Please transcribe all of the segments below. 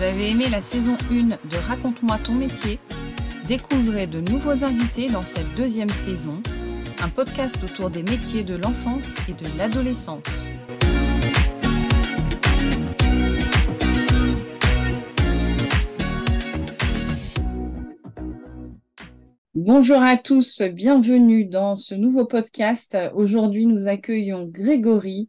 Vous avez aimé la saison 1 de Raconte-moi ton métier? Découvrez de nouveaux invités dans cette deuxième saison, un podcast autour des métiers de l'enfance et de l'adolescence. Bonjour à tous, bienvenue dans ce nouveau podcast. Aujourd'hui, nous accueillons Grégory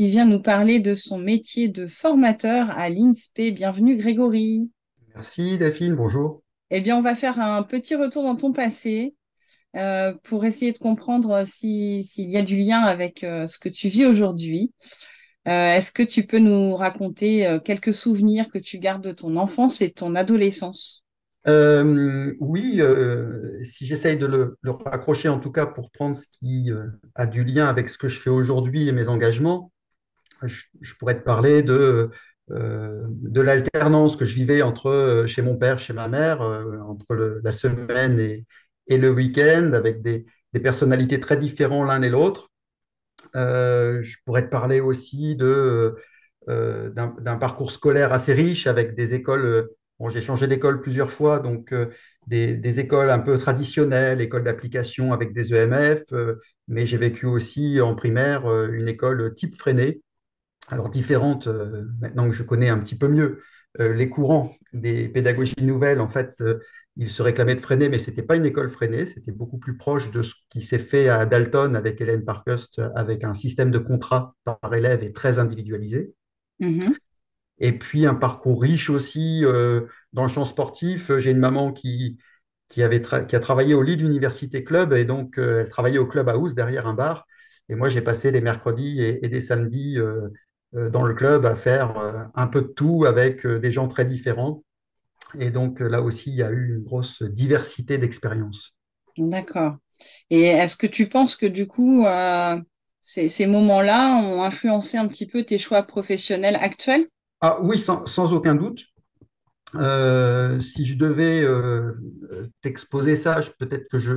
qui vient nous parler de son métier de formateur à l'INSPE. Bienvenue Grégory. Merci Daphine, bonjour. Eh bien, on va faire un petit retour dans ton passé euh, pour essayer de comprendre s'il y a du lien avec euh, ce que tu vis aujourd'hui. Euh, est-ce que tu peux nous raconter quelques souvenirs que tu gardes de ton enfance et de ton adolescence? Oui, si j'essaye de le, le, raccrocher en tout cas pour prendre ce qui a du lien avec ce que je fais aujourd'hui et mes engagements, je, pourrais te parler de, euh, de l'alternance que je vivais entre euh, chez mon père, chez ma mère, euh, entre la semaine et, et le week-end, avec des, des, personnalités très différentes l'un et l'autre. je pourrais te parler aussi de, d'un, parcours scolaire assez riche avec des écoles. Bon, j'ai changé d'école plusieurs fois, donc des, des, écoles un peu traditionnelles, écoles d'application avec des EMF, mais j'ai vécu aussi en primaire une école type Freinet, alors différentes, euh, maintenant que je connais un petit peu mieux euh, les courants des pédagogies nouvelles, en fait, euh, ils se réclamaient de Freinet, mais ce n'était pas une école Freinet, c'était beaucoup plus proche de ce qui s'est fait à Dalton avec Hélène Parkhurst, avec un système de contrat par élève et très individualisé. Mm-hmm. Et puis un parcours riche aussi dans le champ sportif. J'ai une maman qui, qui, avait qui a travaillé au Lille Université Club, et donc elle travaillait au Club House derrière un bar. Et moi, j'ai passé des mercredis et, et des samedis euh, dans le club à faire euh, un peu de tout avec euh, des gens très différents. Et donc là aussi, il y a eu une grosse diversité d'expériences. D'accord. Et est-ce que tu penses que du coup, ces, moments-là ont influencé un petit peu tes choix professionnels actuels? Ah, Oui, sans, aucun doute. si je devais t'exposer ça, peut-être que je,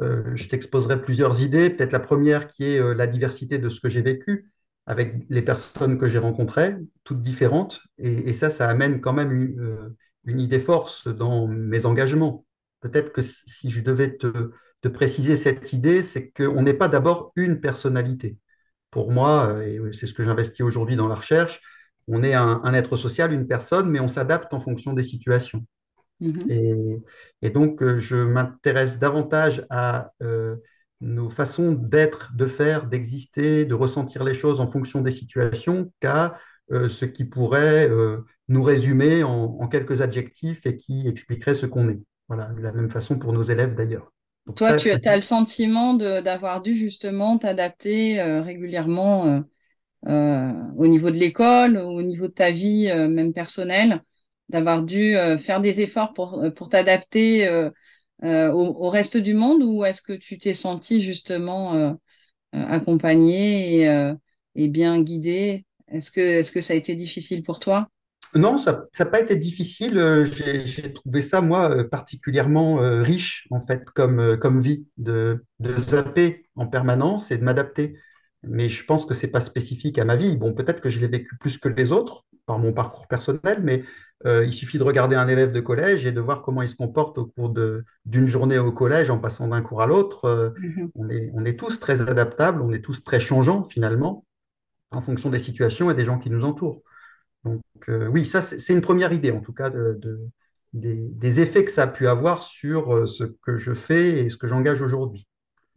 je t'exposerais plusieurs idées. Peut-être la première qui est la diversité de ce que j'ai vécu avec les personnes que j'ai rencontrées, toutes différentes. Et, ça, ça amène quand même une, euh, idée force dans mes engagements. Peut-être que si je devais te, préciser cette idée, c'est qu'on n'est pas d'abord une personnalité. Pour moi, euh, et c'est ce que j'investis aujourd'hui dans la recherche, on est un, être social, une personne, mais on s'adapte en fonction des situations. Mm-hmm. Et, donc, euh, je m'intéresse davantage à nos façons d'être, de faire, d'exister, de ressentir les choses en fonction des situations qu'à euh, ce qui pourrait euh, nous résumer en, quelques adjectifs et qui expliquerait ce qu'on est. Voilà, de la même façon pour nos élèves d'ailleurs. Toi, tu as le sentiment d'avoir dû justement t'adapter euh, régulièrement au niveau de l'école, au niveau de ta vie même personnelle, d'avoir dû faire des efforts pour, pour t'adapter euh, au, reste du monde ou est-ce que tu t'es senti justement euh, euh, accompagné et, bien guidé Est-ce que, est que ça a été difficile pour toi? Non, ça n'a pas été difficile. J'ai trouvé ça, moi, particulièrement riche, en fait, comme, comme vie, de, de zapper en permanence et de m'adapter. Mais je pense que ce n'est pas spécifique à ma vie. Bon, peut-être que je l'ai vécu plus que les autres par mon parcours personnel, mais euh, il suffit de regarder un élève de collège et de voir comment il se comporte au cours d'une journée au collège en passant d'un cours à l'autre. Euh, mhm. on, est, on, est, tous très adaptables, on est tous très changeants finalement en fonction des situations et des gens qui nous entourent. Donc euh, oui, ça c'est une première idée en tout cas de, des, effets que ça a pu avoir sur ce que je fais et ce que j'engage aujourd'hui.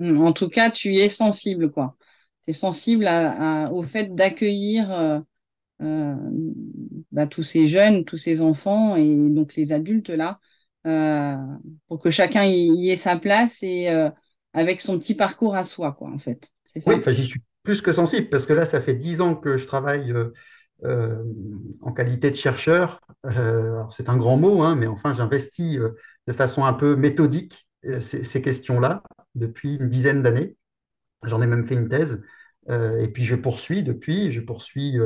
En tout cas, tu es sensible, quoi. Tu es sensible au fait d'accueillir euh, bah, tous ces jeunes, tous ces enfants et donc les adultes là, euh, pour que chacun y, ait sa place et euh, avec son petit parcours à soi, quoi, en fait. oui, j'y suis plus que sensible parce que là, ça fait dix ans que je travaille en qualité de chercheur. c'est un grand mot, hein, mais enfin, j'investis de façon un peu méthodique ces, questions-là depuis une dizaine d'années. J'en ai même fait une thèse. et puis je poursuis depuis, je poursuis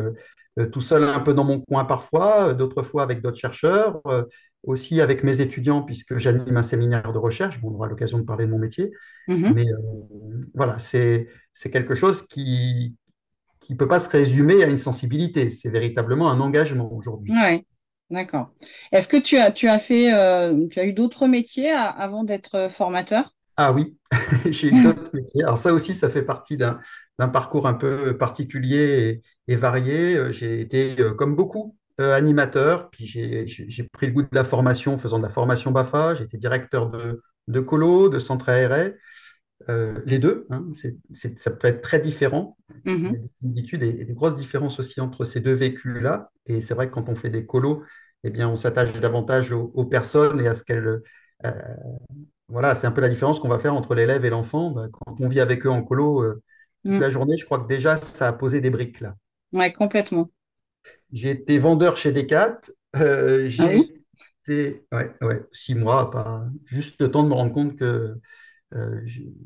tout seul un peu dans mon coin parfois, euh, d'autres fois avec d'autres chercheurs, euh, aussi avec mes étudiants puisque j'anime un séminaire de recherche. Bon, on aura l'occasion de parler de mon métier. Mm-hmm. Mais voilà, c'est quelque chose qui ne peut pas se résumer à une sensibilité. C'est véritablement un engagement aujourd'hui. Oui, D'accord. Est-ce que tu as, tu as fait, euh, tu as eu d'autres métiers avant d'être formateur? Ah oui, j'ai eu d'autres métiers. Alors ça aussi, ça fait partie d'un d'un parcours un peu particulier et, et varié. Euh, J'ai été, euh, comme beaucoup, euh, animateur, puis j'ai pris le goût de la formation en faisant de la formation BAFA. J'ai été directeur de, de colo, de centre aéré, euh, les deux. hein. Ça peut être très différent. Il y a des et, des grosses différences aussi entre ces deux vécus-là. Et c'est vrai que quand on fait des colos, eh bien, on s'attache davantage aux, aux personnes et à ce qu'elles euh, voilà, c'est un peu la différence qu'on va faire entre l'élève et l'enfant. Ben, quand on vit avec eux en colo euh, toute Mm. la journée, je crois que déjà, ça a posé des briques là. Ouais, complètement. J'ai été vendeur chez Decat. Euh, Ah j'ai oui? été ouais, ouais, six mois, pas, juste le temps de me rendre compte que euh,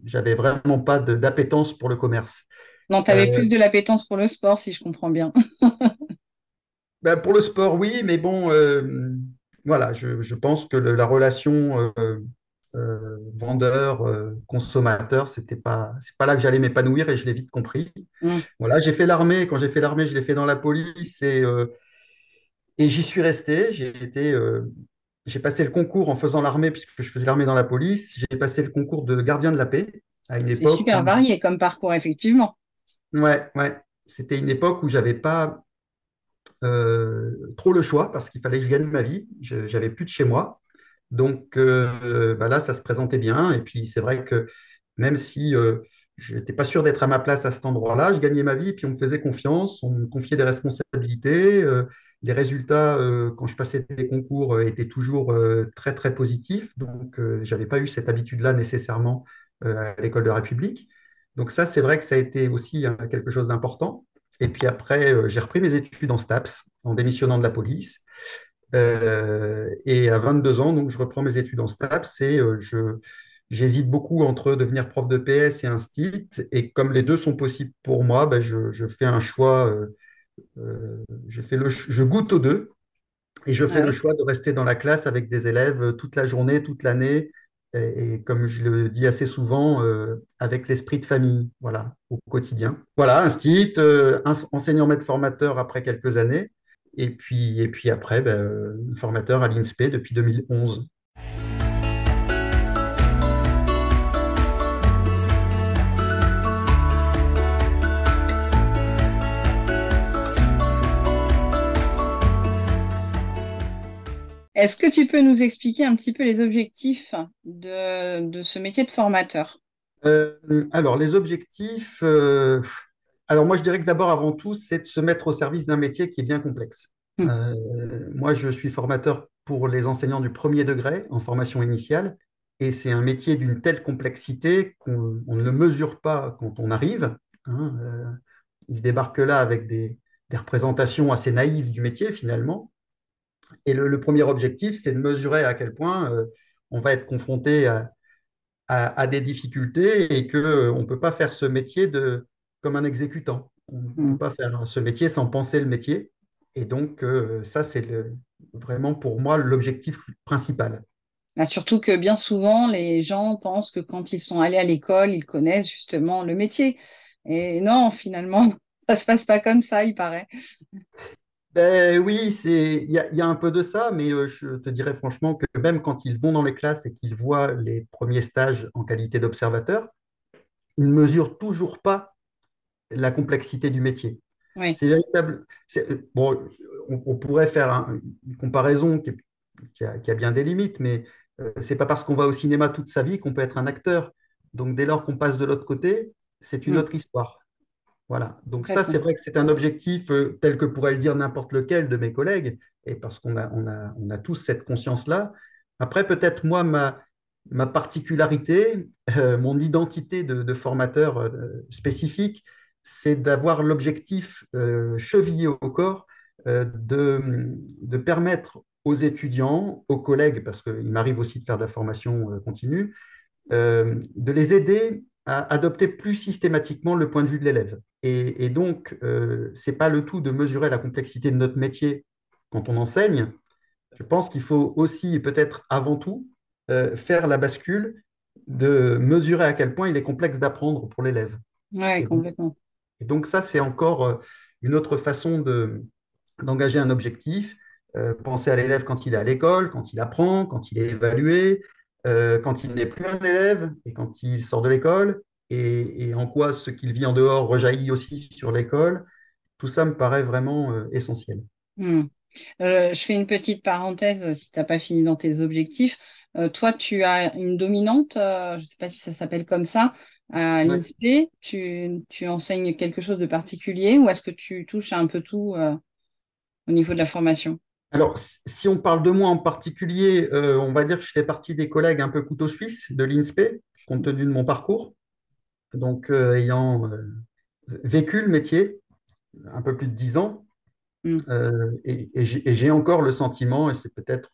j'avais vraiment pas d'appétence pour le commerce. Non, tu avais Euh, plus de l'appétence pour le sport, si je comprends bien. ben, pour le sport, oui, mais bon, euh, voilà, je, je pense que le- la relation euh, vendeur, euh, consommateur, c'était pas, c'est pas là que j'allais m'épanouir et je l'ai vite compris. Mm. Voilà, j'ai fait l'armée. Quand j'ai fait l'armée, je l'ai fait dans la police et, euh, et j'y suis resté. J'ai été, j'ai passé le concours en faisant l'armée puisque je faisais l'armée dans la police. J'ai passé le concours de gardien de la paix à une C'est époque super où, varié comme parcours, effectivement. ouais, ouais, c'était une époque où j'avais pas trop le choix parce qu'il fallait que je gagne ma vie. Je, j'avais plus de chez moi. Donc euh, bah là, ça se présentait bien. Et puis c'est vrai que même si euh, je n'étais pas sûr d'être à ma place à cet endroit-là, je gagnais ma vie puis on me faisait confiance, on me confiait des responsabilités. euh, les résultats, euh, quand je passais des concours, étaient toujours très très positifs. Donc euh, j'avais pas eu cette habitude-là nécessairement à l'école de la République. Donc ça, c'est vrai que ça a été aussi quelque chose d'important. Et puis après, j'ai repris mes études en STAPS en démissionnant de la police. Euh, et à 22 ans, donc, je reprends mes études en STAPS et euh, je, j'hésite beaucoup entre devenir prof de PS et instit. Et comme les deux sont possibles pour moi, ben, je, je fais un choix, euh, euh, je, fais le, ch- je goûte aux deux et je fais le choix de rester dans la classe avec des élèves euh, toute la journée, toute l'année. Et, et comme je le dis assez souvent, euh, avec l'esprit de famille, voilà, au quotidien. Voilà, instit, euh, ins- enseignant maître formateur après quelques années. Et puis, et puis après, ben, formateur à l'INSPE depuis 2011. Est-ce que tu peux nous expliquer un petit peu les objectifs de, de ce métier de formateur? Euh, alors, les objectifs, euh, alors moi je dirais que d'abord, avant tout, c'est de se mettre au service d'un métier qui est bien complexe. Hmm. Euh, moi, je suis formateur pour les enseignants du premier degré en formation initiale, et c'est un métier d'une telle complexité qu'on on ne le mesure pas quand on arrive. hein. Euh, il débarque là avec des, des représentations assez naïves du métier finalement. Et le, le premier objectif, c'est de mesurer à quel point euh, on va être confronté à, à- à des difficultés et qu'on ne peut pas faire ce métier de, comme un exécutant. On ne peut pas faire ce métier sans penser le métier. Et donc, euh, ça, c'est vraiment pour moi l'objectif principal. Bah, surtout que bien souvent, les gens pensent que quand ils sont allés à l'école, ils connaissent justement le métier. Et non, finalement, ça se passe pas comme ça, il paraît. Ben oui, il y y a un peu de ça, mais euh, je te dirais franchement que même quand ils vont dans les classes et qu'ils voient les premiers stages en qualité d'observateur, ils ne mesurent toujours pas la complexité du métier. Oui, C'est véritable. euh, bon, on, on pourrait faire un- une comparaison qui, est- qui a, qui a bien des limites, mais euh, c'est pas parce qu'on va au cinéma toute sa vie qu'on peut être un acteur. Donc, dès lors qu'on passe de l'autre côté, c'est une Hmm. autre histoire. Voilà. Donc, ça, c'est vrai que c'est un objectif euh, tel que pourrait le dire n'importe lequel de mes collègues, et parce qu'on a, on a, on a tous cette conscience-là. Après, peut-être moi, ma, ma particularité, euh, mon identité de, de formateur spécifique, c'est d'avoir l'objectif euh, chevillé au corps euh, de, de permettre aux étudiants, aux collègues, parce qu'il m'arrive aussi de faire de la formation euh, continue, de les aider à adopter plus systématiquement le point de vue de l'élève. Et, et donc, ce n'est pas le tout de mesurer la complexité de notre métier quand on enseigne. Je pense qu'il faut aussi, peut-être avant tout, faire la bascule de mesurer à quel point il est complexe d'apprendre pour l'élève. Oui, complètement. Et donc ça, c'est encore euh, une autre façon de, d'engager un objectif. euh, penser à l'élève quand il est à l'école, quand il apprend, quand il est évalué, euh, quand il n'est plus un élève et quand il sort de l'école, et, en quoi ce qu'il vit en dehors rejaillit aussi sur l'école. Tout ça me paraît vraiment euh, essentiel. Hmm. Je fais une petite parenthèse si tu n'as pas fini dans tes objectifs. Toi, tu as une dominante, je ne sais pas si ça s'appelle comme ça, à Ouais. l'INSPE. Tu, tu enseignes quelque chose de particulier ou est-ce que tu touches à un peu tout euh, au niveau de la formation? Alors, si on parle de moi en particulier, euh, on va dire que je fais partie des collègues un peu couteau suisse de l'INSPE, compte tenu de mon parcours. Donc, euh, ayant vécu le métier un peu plus de dix ans, euh, et, et j'ai encore le sentiment, et c'est peut-être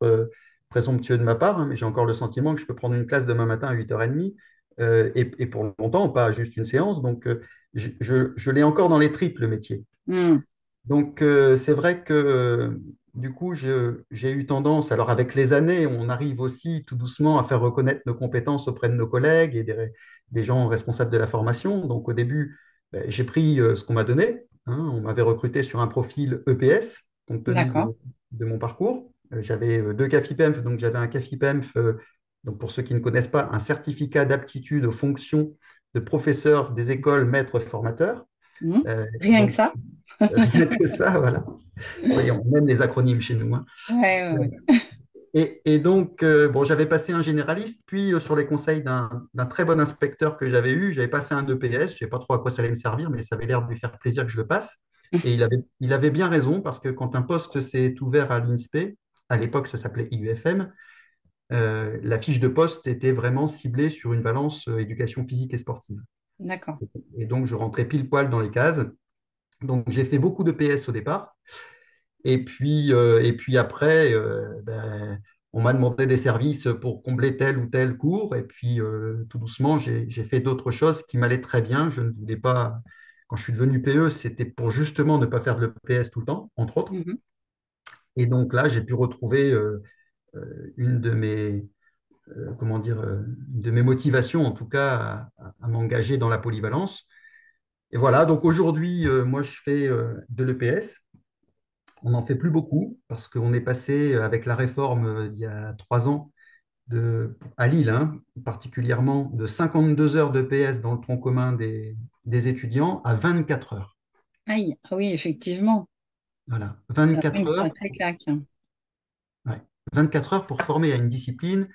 présomptueux de ma part, hein, mais j'ai encore le sentiment que je peux prendre une classe demain matin à 8h30, euh, et, et pour longtemps, pas juste une séance. Donc, euh, je, je- je l'ai encore dans les tripes, le métier. Hmm. Donc, euh, c'est vrai que du coup, j'ai eu tendance, alors avec les années, on arrive aussi tout doucement à faire reconnaître nos compétences auprès de nos collègues et des, des gens responsables de la formation. Donc, au début, ben, j'ai pris ce qu'on m'a donné. hein. On m'avait recruté sur un profil EPS, compte tenu de, de mon parcours. J'avais deux CAFIPEMF, donc j'avais un CAFIPEMF, donc pour ceux qui ne connaissent pas, un certificat d'aptitude aux fonctions de professeur des écoles maîtres formateurs. Hmm. Euh, Rien que ça? rien que ça, voilà. Oui, on aime les acronymes chez nous. hein. Ouais, ouais, ouais. Et, et donc, euh, bon, j'avais passé un généraliste, puis euh, sur les conseils d'un d'un très bon inspecteur que j'avais eu, j'avais passé un EPS. Je ne sais pas trop à quoi ça allait me servir, mais ça avait l'air de lui faire plaisir que je le passe. Et il avait, il avait bien raison, parce que quand un poste s'est ouvert à l'INSPE, à l'époque ça s'appelait IUFM, euh, la fiche de poste était vraiment ciblée sur une valence euh, éducation physique et sportive. D'accord. Et donc, je rentrais pile poil dans les cases. Donc, j'ai fait beaucoup de PS au départ. Et puis, euh, et puis après, euh, ben, on m'a demandé des services pour combler tel ou tel cours. Et puis, tout doucement, j'ai, fait d'autres choses qui m'allaient très bien. Je ne voulais pas, quand je suis devenu PE, c'était pour justement ne pas faire de l'EPS tout le temps, entre autres. Mhm. Et donc là, j'ai pu retrouver euh, une de mes, euh, comment dire, euh, une de mes motivations, en tout cas, à, à m'engager dans la polyvalence. Et voilà, donc aujourd'hui, euh, moi, je fais euh, de l'EPS. On n'en fait plus beaucoup parce qu'on est passé euh, avec la réforme euh, il y a trois ans de, à Lille, hein, particulièrement de 52 heures de PS dans le tronc commun des, des étudiants à 24 heures. Aïe, ah oui, effectivement. Voilà, Ça fait 24 une heures, sacrée claque. ouais, 24 heures pour former à une discipline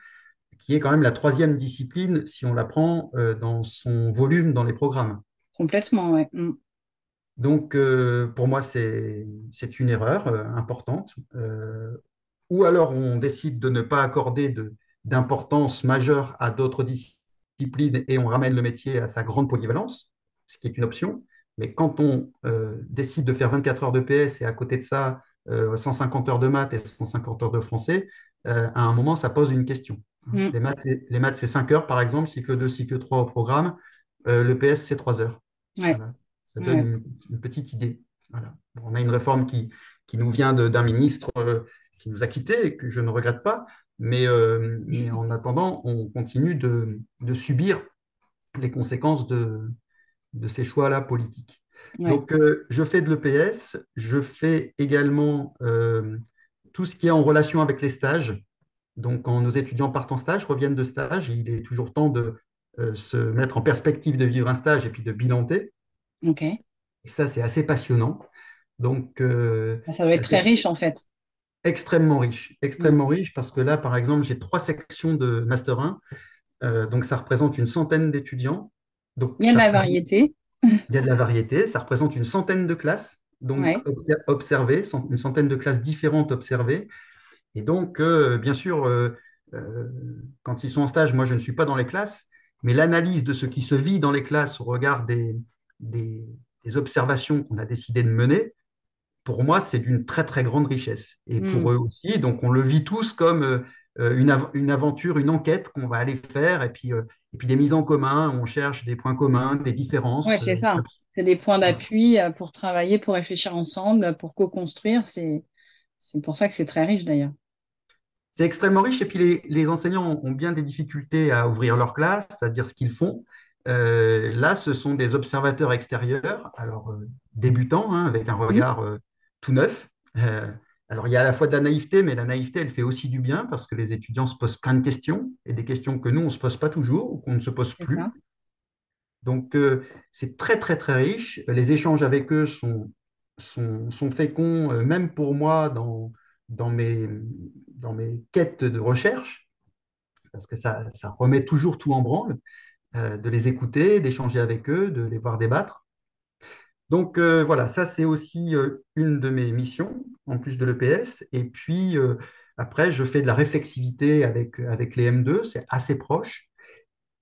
qui est quand même la troisième discipline si on la prend euh, dans son volume dans les programmes. Complètement, ouais. Hmm. Donc, euh, pour moi, c'est une erreur euh, importante. Ou alors, on décide de ne pas accorder de- d'importance majeure à d'autres disciplines et on ramène le métier à sa grande polyvalence, ce qui est une option. Mais quand on décide de faire 24 heures de PS et à côté de ça, euh, 150 heures de maths et 150 heures de français, euh, à un moment, ça pose une question. Hmm. Les maths, c'est- les maths, c'est 5 heures, par exemple, cycle 2, cycle 3 au programme. Euh, le PS, c'est 3 heures. Ouais, Voilà. Ça donne ouais. une, une petite idée. Voilà. Bon, on a une réforme qui, qui nous vient d'un ministre euh, qui nous a quittés et que je ne regrette pas. Mais, euh, mais en attendant, on continue de, de subir les conséquences de, de ces choix-là politiques. Ouais. Donc, euh, je fais de l'EPS. Je fais également euh, tout ce qui est en relation avec les stages. Donc, quand nos étudiants partent en stage, reviennent de stage, il est toujours temps de euh, se mettre en perspective de vivre un stage et puis de bilanter. Ok. Et ça, c'est assez passionnant. Donc, Ça doit être très riche en fait. extrêmement riche. Extrêmement riche parce que là, par exemple, j'ai trois sections de Master 1. Euh, donc, ça représente une centaine d'étudiants. Donc, Il y a de la variété. il y a de la variété. Ça représente une centaine de classes. Donc, Ouais. observées, une centaine de classes différentes observées. Et donc, euh, bien sûr, euh, euh, quand ils sont en stage, moi, je ne suis pas dans les classes, mais l'analyse de ce qui se vit dans les classes au regard des, des, des observations qu'on a décidé de mener, pour moi, c'est d'une très, très grande richesse. Et Hmm. pour eux aussi, donc on le vit tous comme une, av- une aventure, une enquête qu'on va aller faire, et puis, et puis des mises en commun, on cherche des points communs, des différences. c'est euh, ça. C'est des points d'appui euh, pour travailler, pour réfléchir ensemble, pour co-construire. C'est, pour ça que c'est très riche d'ailleurs. C'est extrêmement riche et puis les, les enseignants ont bien des difficultés à ouvrir leur classe, à dire ce qu'ils font. Euh, là, ce sont des observateurs extérieurs, alors euh, débutants, hein, avec un regard euh, tout neuf, Alors, il y a à la fois de la naïveté, mais la naïveté, elle fait aussi du bien parce que les étudiants se posent plein de questions et des questions que nous, on ne se pose pas toujours ou qu'on ne se pose plus. ça. Donc, euh, c'est très, très, très riche. Les échanges avec eux sont, sont, sont féconds, euh, même pour moi, dans, dans mes, dans mes quêtes de recherche, parce que ça, ça remet toujours tout en branle, euh, de les écouter, d'échanger avec eux, de les voir débattre. Donc, euh, voilà, ça, c'est aussi euh, une de mes missions, en plus de l'EPS. Et puis, euh, après, je fais de la réflexivité avec, avec les M2, c'est assez proche.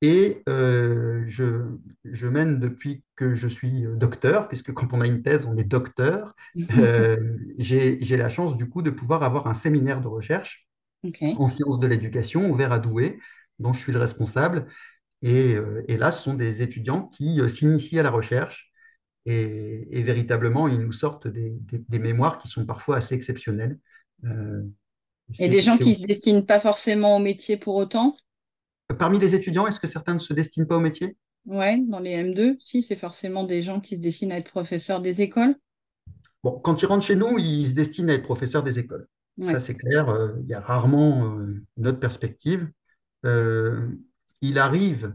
Et je, je mène depuis que je suis docteur, puisque quand on a une thèse, on est docteur. J'ai, la chance du coup de pouvoir avoir un séminaire de recherche en sciences de l'éducation ouvert à Douai, dont je suis le responsable. Et, et là, ce sont des étudiants qui s'initient à la recherche et, et véritablement, ils nous sortent des, des- des mémoires qui sont parfois assez exceptionnelles. Euh, Et des gens qui se aussi- destinent pas forcément au métier pour autant, Parmi les étudiants, est-ce que certains ne se destinent pas au métier? ouais, dans les M2, si, c'est forcément des gens qui se destinent à être professeurs des écoles. Bon, quand ils rentrent chez nous, ils se destinent à être professeurs des écoles. Ça, c'est clair. euh, il y a rarement euh, une autre perspective. Euh, il arrive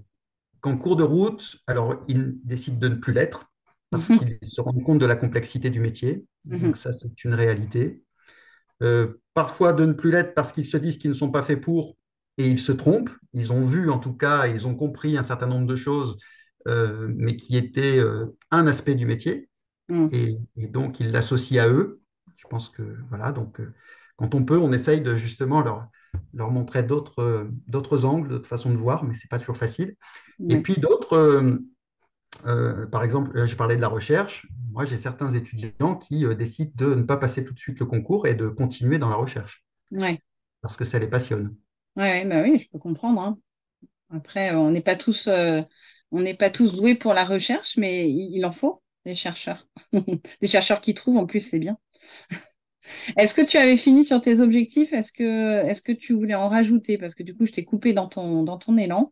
qu'en cours de route, alors ils décident de ne plus l'être parce Mhm. qu'ils se rendent compte de la complexité du métier. Mhm. Donc ça, c'est une réalité. Euh, parfois de ne plus l'être parce qu'ils se disent qu'ils ne sont pas faits pour et ils se trompent. Ils ont vu, en tout cas, ils ont compris un certain nombre de choses, euh, mais qui étaient euh, un aspect du métier Mhm. et, et donc ils l'associent à eux. Je pense que voilà, donc quand on peut, on essaye de justement leur, leur montrer d'autres angles, d'autres façons de voir, mais c'est pas toujours facile. Et puis d'autres, euh, euh, par exemple, là, j'ai parlé de la recherche. Moi, j'ai certains étudiants qui euh, décident de ne pas passer tout de suite le concours et de continuer dans la recherche Ouais. parce que ça les passionne. Ouais, bah oui, je peux comprendre, hein. Après, on n'est pas tous, euh, on n'est pas tous doués pour la recherche, mais il, en faut des chercheurs. Des chercheurs qui trouvent, en plus, c'est bien. Est-ce que tu avais fini sur tes objectifs? Est-ce que, est-ce que tu voulais en rajouter? Parce que du coup, je t'ai coupé dans ton, dans ton élan.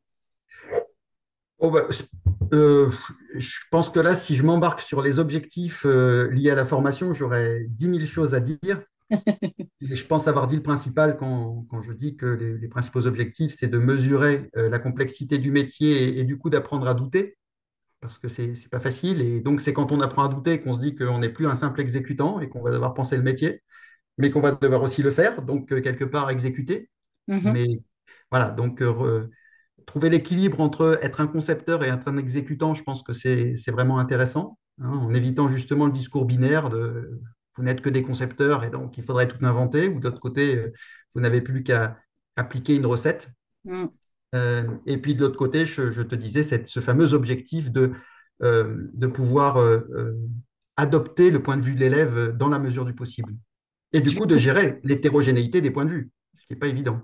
Oh, bah, euh, je pense que là, si je m'embarque sur les objectifs euh, liés à la formation, j'aurais dix mille choses à dire. Et je pense avoir dit le principal quand, quand je dis que les, les principaux objectifs, c'est de mesurer euh, la complexité du métier et, et du coup d'apprendre à douter, parce que c'est c'est pas facile. Et donc, c'est quand on apprend à douter qu'on se dit qu'on n'est plus un simple exécutant et qu'on va devoir penser le métier, mais qu'on va devoir aussi le faire, donc quelque part exécuter. Mhm. Mais voilà, donc trouver l'équilibre entre être un concepteur et être un exécutant, je pense que c'est vraiment intéressant, hein, en évitant justement le discours binaire de vous n'êtes que des concepteurs et donc il faudrait tout inventer, ou d'autre côté, euh, vous n'avez plus qu'à appliquer une recette. Mhm. Euh, et puis de l'autre côté, je, je te disais, ce fameux objectif de, euh, de pouvoir euh, adopter le point de vue de l'élève dans la mesure du possible. Et du coup, de gérer l'hétérogénéité des points de vue, ce qui n'est pas évident.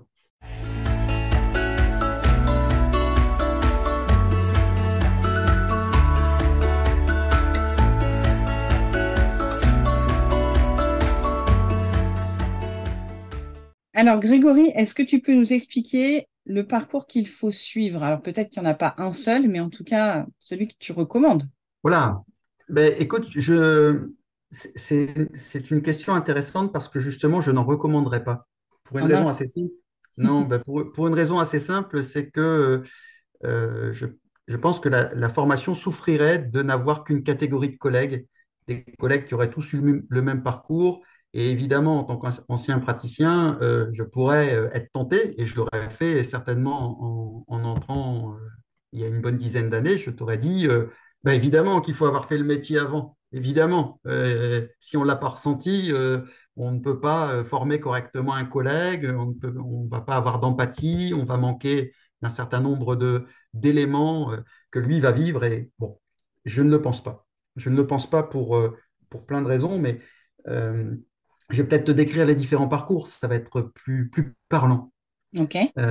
Alors, Grégory, est-ce que tu peux nous expliquer le parcours qu'il faut suivre? Alors, peut-être qu'il n'y en a pas un seul, mais en tout cas, celui que tu recommandes. Voilà. Ben, écoute, je... c'est une question intéressante parce que justement, je n'en recommanderais pas. Pour une raison assez simple. Non, ben, pour, pour une raison assez simple, c'est que euh, je, je pense que la, la formation souffrirait de n'avoir qu'une catégorie de collègues, des collègues qui auraient tous eu le même parcours. Et évidemment, en tant qu'ancien praticien, euh, je pourrais euh, être tenté, et je l'aurais fait certainement en, en entrant euh, il y a une bonne dizaine d'années, je t'aurais dit, ben évidemment qu'il faut avoir fait le métier avant, évidemment. Si on ne l'a pas ressenti, on ne peut pas former correctement un collègue, on ne va pas avoir d'empathie, on va manquer d'un certain nombre d'éléments que lui va vivre. Et bon, je ne le pense pas. Je ne le pense pas pour, pour plein de raisons, mais je vais peut-être te décrire les différents parcours, ça va être plus, plus parlant. Euh,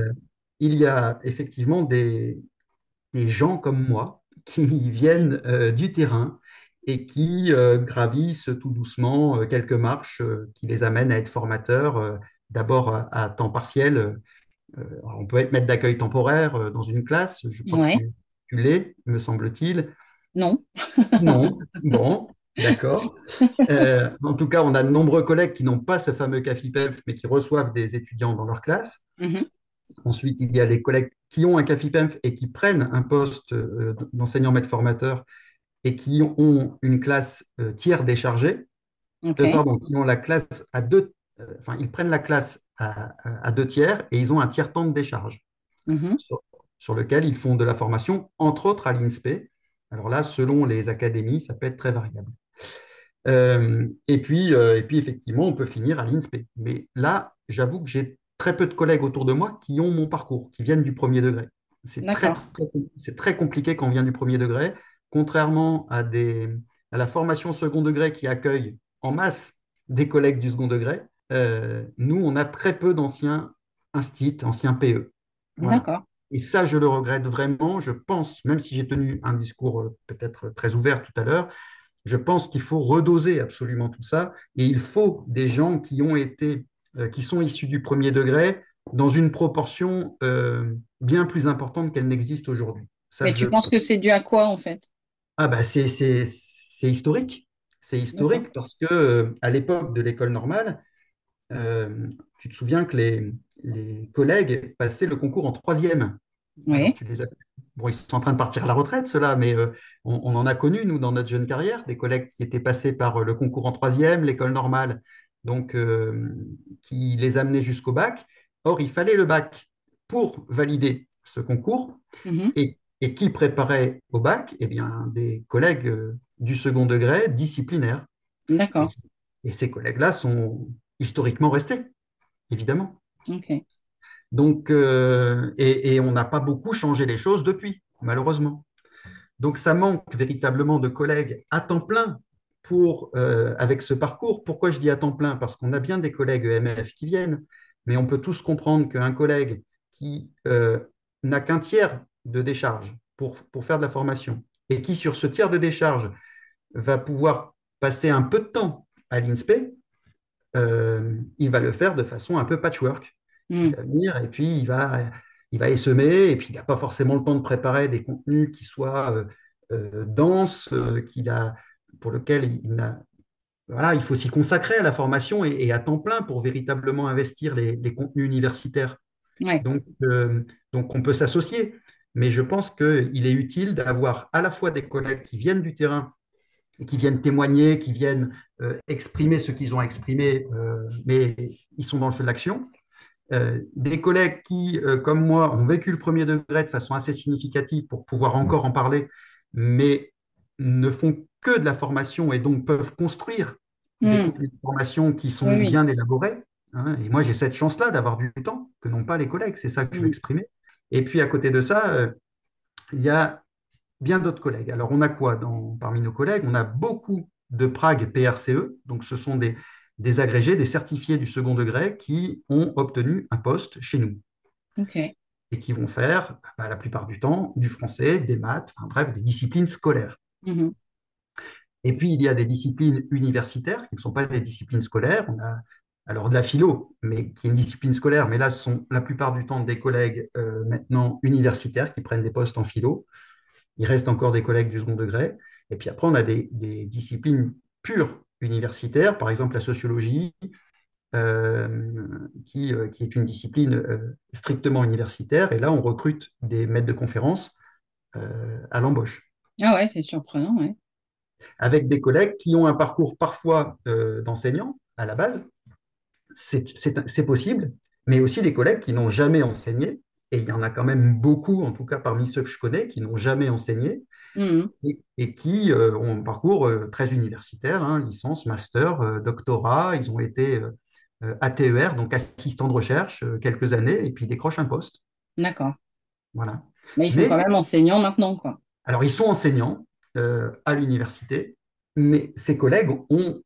il y a effectivement des, des gens comme moi qui viennent euh, du terrain et qui euh, gravissent tout doucement quelques marches qui les amènent à être formateurs, d'abord à, à temps partiel. On peut être maître d'accueil temporaire dans une classe, je crois que Ouais. tu, tu l'es, me semble-t-il. Non. Non, bon. D'accord. Euh, en tout cas, on a de nombreux collègues qui n'ont pas ce fameux CAFIPEMF, mais qui reçoivent des étudiants dans leur classe. Mhm. Ensuite, il y a les collègues qui ont un CAFIPEMF et qui prennent un poste euh, d'enseignant maître formateur et qui ont une classe euh, tiers déchargée. Ok. Euh, pardon, qui ont la classe à deux, enfin, ils prennent la classe à, à- à deux tiers et ils ont un tiers temps de décharge Mhm. sur, sur lequel ils font de la formation, entre autres à l'INSPE. Alors là, selon les académies, ça peut être très variable. Euh, et puis, euh, et puis, effectivement, on peut finir à l'INSPE. Mais là, j'avoue que j'ai très peu de collègues autour de moi qui ont mon parcours, qui viennent du premier degré. C'est très, très, compliqué quand on vient du premier degré, contrairement à, des, à la formation second degré qui accueille en masse des collègues du second degré. euh, nous, on a très peu d'anciens instits, anciens PE. Voilà. D'accord. Et ça, je le regrette vraiment. Je pense, même si j'ai tenu un discours peut-être très ouvert tout à l'heure, je pense qu'il faut redoser absolument tout ça et il faut des gens qui ont été, euh, qui sont issus du premier degré dans une proportion euh, bien plus importante qu'elle n'existe aujourd'hui. Mais je... tu penses que c'est dû à quoi, en fait? Ah bah c'est c'est- c'est historique. C'est historique parce que euh, à l'époque de l'école normale, tu te souviens que les, les collègues passaient le concours en troisième. Alors, Oui. tu les as... Bon, ils sont en train de partir à la retraite, ceux-là, mais euh, on, on en a connu, nous, dans notre jeune carrière, des collègues qui étaient passés par euh, le concours en troisième, l'école normale, donc euh, qui les amenaient jusqu'au bac. Or, il fallait le bac pour valider ce concours. Mhm. Et, et qui préparait au bac? Eh bien, des collègues euh, du second degré disciplinaires. Et, D'accord. et ces collègues-là sont historiquement restés, évidemment. Ok. Donc, euh, et, on n'a pas beaucoup changé les choses depuis, malheureusement. Donc, ça manque véritablement de collègues à temps plein pour, euh, avec ce parcours. Pourquoi je dis à temps plein? Parce qu'on a bien des collègues EMF qui viennent, mais on peut tous comprendre qu'un collègue qui euh, n'a qu'un tiers de décharge pour, faire de la formation et qui, sur ce tiers de décharge, va pouvoir passer un peu de temps à l'INSPE, il va le faire de façon un peu patchwork. Mm. venir et puis il va, il va essaimer, et puis il n'a pas forcément le temps de préparer des contenus qui soient euh, euh, denses, euh, qu'il a, pour lesquels il. Voilà, il faut s'y consacrer à la formation et, et à temps plein pour véritablement investir les, les contenus universitaires. Ouais. Donc, donc on peut s'associer, mais je pense qu'il est utile d'avoir à la fois des collègues qui viennent du terrain et qui viennent témoigner, qui viennent euh, exprimer ce qu'ils ont exprimé, euh, mais ils sont dans le feu de l'action, euh, des collègues qui, euh, comme moi, ont vécu le premier degré de façon assez significative pour pouvoir encore en parler, mais ne font que de la formation et donc peuvent construire des Mm. contenus de formation qui sont oui. bien élaborés. hein. et moi, j'ai cette chance-là d'avoir du temps que n'ont pas les collègues. C'est ça que je veux Mm. exprimer. Et puis, à côté de ça, euh, il y a bien d'autres collègues. Alors, on a quoi dans, parmi nos collègues? On a beaucoup de Prague PRCE, donc ce sont des, des agrégés, des certifiés du second degré qui ont obtenu un poste chez nous et qui vont faire, bah, la plupart du temps, du français, des maths, enfin bref, des disciplines scolaires. Mhm. Et puis, il y a des disciplines universitaires qui ne sont pas des disciplines scolaires. On a alors de la philo, mais qui est une discipline scolaire, mais là, ce sont la plupart du temps des collègues euh, maintenant universitaires qui prennent des postes en philo. Il reste encore des collègues du second degré. Et puis après, on a des, des disciplines pures universitaires, par exemple la sociologie, euh, qui, euh, qui est une discipline euh, strictement universitaire. Et là, on recrute des maîtres de conférences à l'embauche, Ah ouais, c'est surprenant, ouais. avec des collègues qui ont un parcours parfois d'enseignants à la base. C'est possible, mais aussi des collègues qui n'ont jamais enseigné. Et il y en a quand même beaucoup, en tout cas parmi ceux que je connais, qui n'ont jamais enseigné Mhm. et, et qui euh, ont un parcours euh, très universitaire, hein, licence, master, euh, doctorat. Ils ont été ATER, donc assistant de recherche, quelques années, et puis ils décrochent un poste. D'accord. Voilà. Mais ils sont quand même enseignants maintenant, quoi. alors, ils sont enseignants à l'université, mais ces collègues ont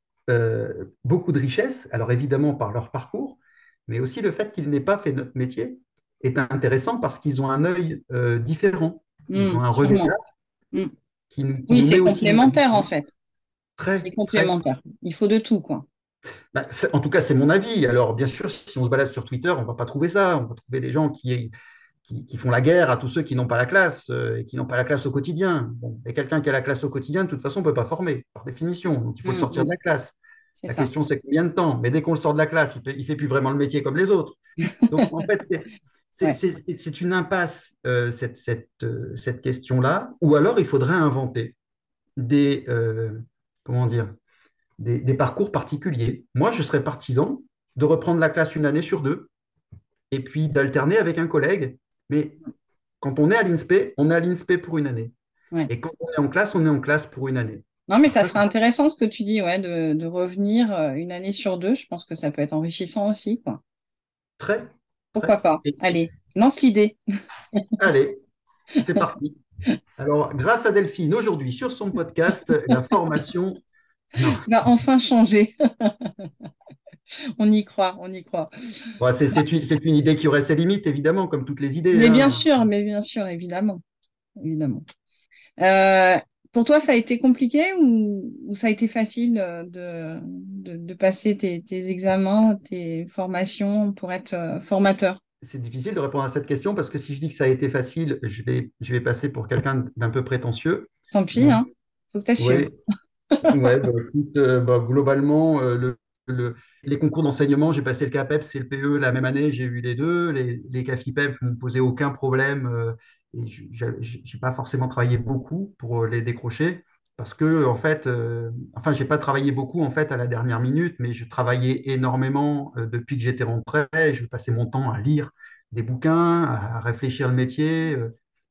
beaucoup de richesses, alors évidemment par leur parcours, mais aussi le fait qu'ils n'aient pas fait notre métier est intéressant parce qu'ils ont un œil euh, différent. Ils Mm, ont un regard. Mm. qui nous, qui Oui, c'est aussi complémentaire, en fait. Très, C'est très complémentaire. Il faut de tout, quoi. Bah, en tout cas, c'est mon avis. Alors, bien sûr, si on se balade sur Twitter, on ne va pas trouver ça. On va trouver des gens qui, qui, font la guerre à tous ceux qui n'ont pas la classe euh, et qui n'ont pas la classe au quotidien. Bon, et quelqu'un qui a la classe au quotidien, de toute façon, ne peut pas former, par définition. Donc, il faut le sortir de la classe. La question, c'est combien de temps? Mais dès qu'on le sort de la classe, il ne fait plus vraiment le métier comme les autres. Donc, en fait, c'est une impasse, euh, cette, cette, euh, cette question-là. Ou alors, il faudrait inventer des, comment dire, des, des, parcours particuliers. Moi, je serais partisan de reprendre la classe une année sur deux et puis d'alterner avec un collègue mais quand on est à l'INSPE, on est à l'INSPE pour une année. Et quand on est en classe, on est en classe pour une année. Non, mais ça, serait intéressant ce que tu dis, ouais, de, revenir euh, une année sur deux. Je pense que ça peut être enrichissant aussi. Quoi. Très. Pourquoi pas Allez, lance l'idée. Allez, c'est parti. Alors, grâce à Delphine, aujourd'hui, sur son podcast, la formation va enfin changer. on y croit, on y croit. c'est une, idée qui aurait ses limites, évidemment, comme toutes les idées. Mais bien hein. sûr, mais bien sûr, évidemment. évidemment. Euh, pour toi, ça a été compliqué ou, ça a été facile euh, de, passer tes, examens, tes formations pour être euh, formateur? C'est difficile de répondre à cette question parce que si je dis que ça a été facile, je vais, je vais passer pour quelqu'un d'un peu prétentieux. Tant pis, hein. faut que tu ouais. ouais, bah, bah, globalement, le, les concours d'enseignement, j'ai passé le CAPEPS et le PE la même année, j'ai eu les deux. Les, les CAFIPEP ne me posaient aucun problème euh, et je n'ai pas forcément travaillé beaucoup pour euh, les décrocher parce que, en fait, euh, enfin, j'ai pas travaillé beaucoup en fait à la dernière minute, mais je travaillais énormément depuis que j'étais rentré. Je passais mon temps à lire des bouquins, à, réfléchir le métier.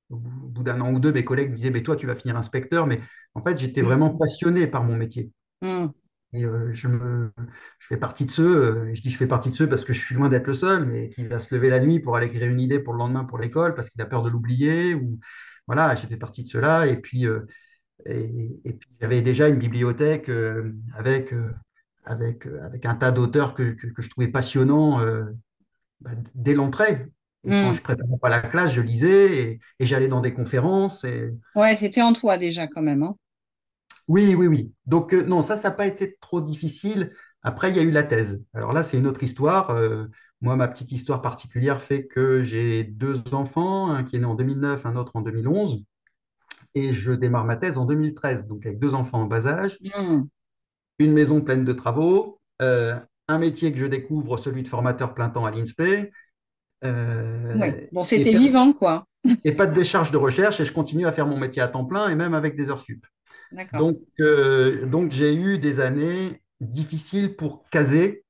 au bout d'un an ou deux, mes collègues me disaient, mais toi, tu vas finir inspecteur. Mais en fait, j'étais vraiment passionné par mon métier. Mmh. Et euh, je, me, je fais partie de ceux, euh, et je dis je fais partie de ceux parce que je suis loin d'être le seul, mais qui va se lever la nuit pour aller écrire une idée pour le lendemain pour l'école parce qu'il a peur de l'oublier. Ou voilà, j'ai fait partie de ceux-là. Et puis, euh, et, puis j'avais déjà une bibliothèque avec, avec, avec un tas d'auteurs que, que, je trouvais passionnants bah, dès l'entrée. Et quand hmm. je préparais pas la classe, je lisais et, et j'allais dans des conférences. Et... Ouais, c'était en toi déjà quand même. Hein. Oui, oui, oui. Donc, euh, non, ça, ça n'a pas été trop difficile. Après, il y a eu la thèse. Alors là, c'est une autre histoire. Euh, moi, ma petite histoire particulière fait que j'ai deux enfants, un qui est né en 2009, un autre en 2011. Et je démarre ma thèse en 2013, donc avec deux enfants en bas âge, mmh. une maison pleine de travaux, euh, un métier que je découvre, celui de formateur plein temps à l'INSPE. Bon, c'était vivant, quoi. et pas de décharge de recherche, et je continue à faire mon métier à temps plein, et même avec des heures sup. Donc, euh, donc j'ai eu des années difficiles pour caser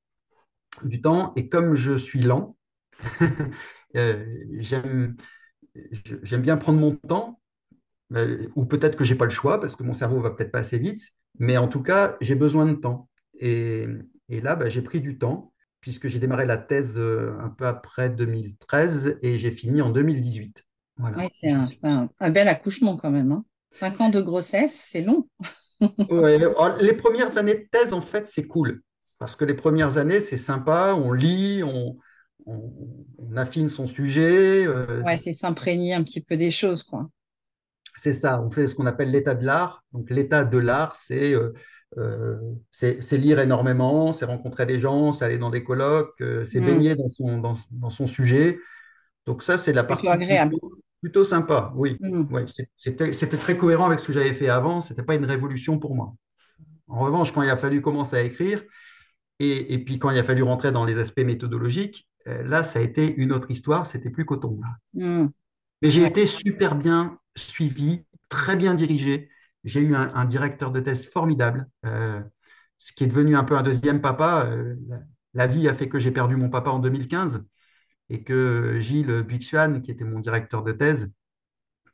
du temps. Et comme je suis lent, euh, j'aime bien prendre mon temps. Euh, ou peut-être que je n'ai pas le choix parce que mon cerveau va peut-être pas assez vite. Mais en tout cas, j'ai besoin de temps. Et, et là, bah, j'ai pris du temps puisque j'ai démarré la thèse un peu après 2013 et j'ai fini en 2018. Voilà. c'est un, bel accouchement quand même. Hein. Cinq ans de grossesse, c'est long. Oh, les premières années de thèse, en fait, c'est cool. Parce que les premières années, c'est sympa, on lit, on, affine son sujet. Euh, ouais, c'est s'imprégner un petit peu des choses, quoi. C'est ça, on fait ce qu'on appelle l'état de l'art. Donc, l'état de l'art, c'est euh, euh, lire énormément, c'est rencontrer des gens, c'est aller dans des colloques, c'est mm. baigner dans son, dans, son sujet. Donc, ça, c'est la partie. agréable. Plutôt sympa, oui. Mm. c'était très cohérent avec ce que j'avais fait avant. Ce n'était pas une révolution pour moi. En revanche, quand il a fallu commencer à écrire, et, puis quand il a fallu rentrer dans les aspects méthodologiques, euh, là, ça a été une autre histoire. C'était plus coton. Mm. Mais j'ai été super bien suivi, très bien dirigé. J'ai eu un, directeur de thèse formidable, euh, ce qui est devenu un peu un deuxième papa. Euh, la vie a fait que j'ai perdu mon papa en 2015 et que Gilles Buxuan, qui était mon directeur de thèse,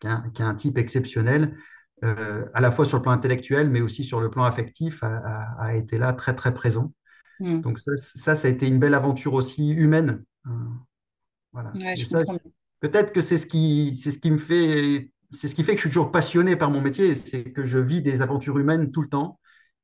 qui est un, type exceptionnel, euh, à la fois sur le plan intellectuel, mais aussi sur le plan affectif, a, été là très très présent. Hmm. Donc ça, ça, a été une belle aventure aussi humaine. Hein. Voilà. Peut-être que c'est ce qui, c'est ce qui me fait, c'est ce qui fait que je suis toujours passionné par mon métier, c'est que je vis des aventures humaines tout le temps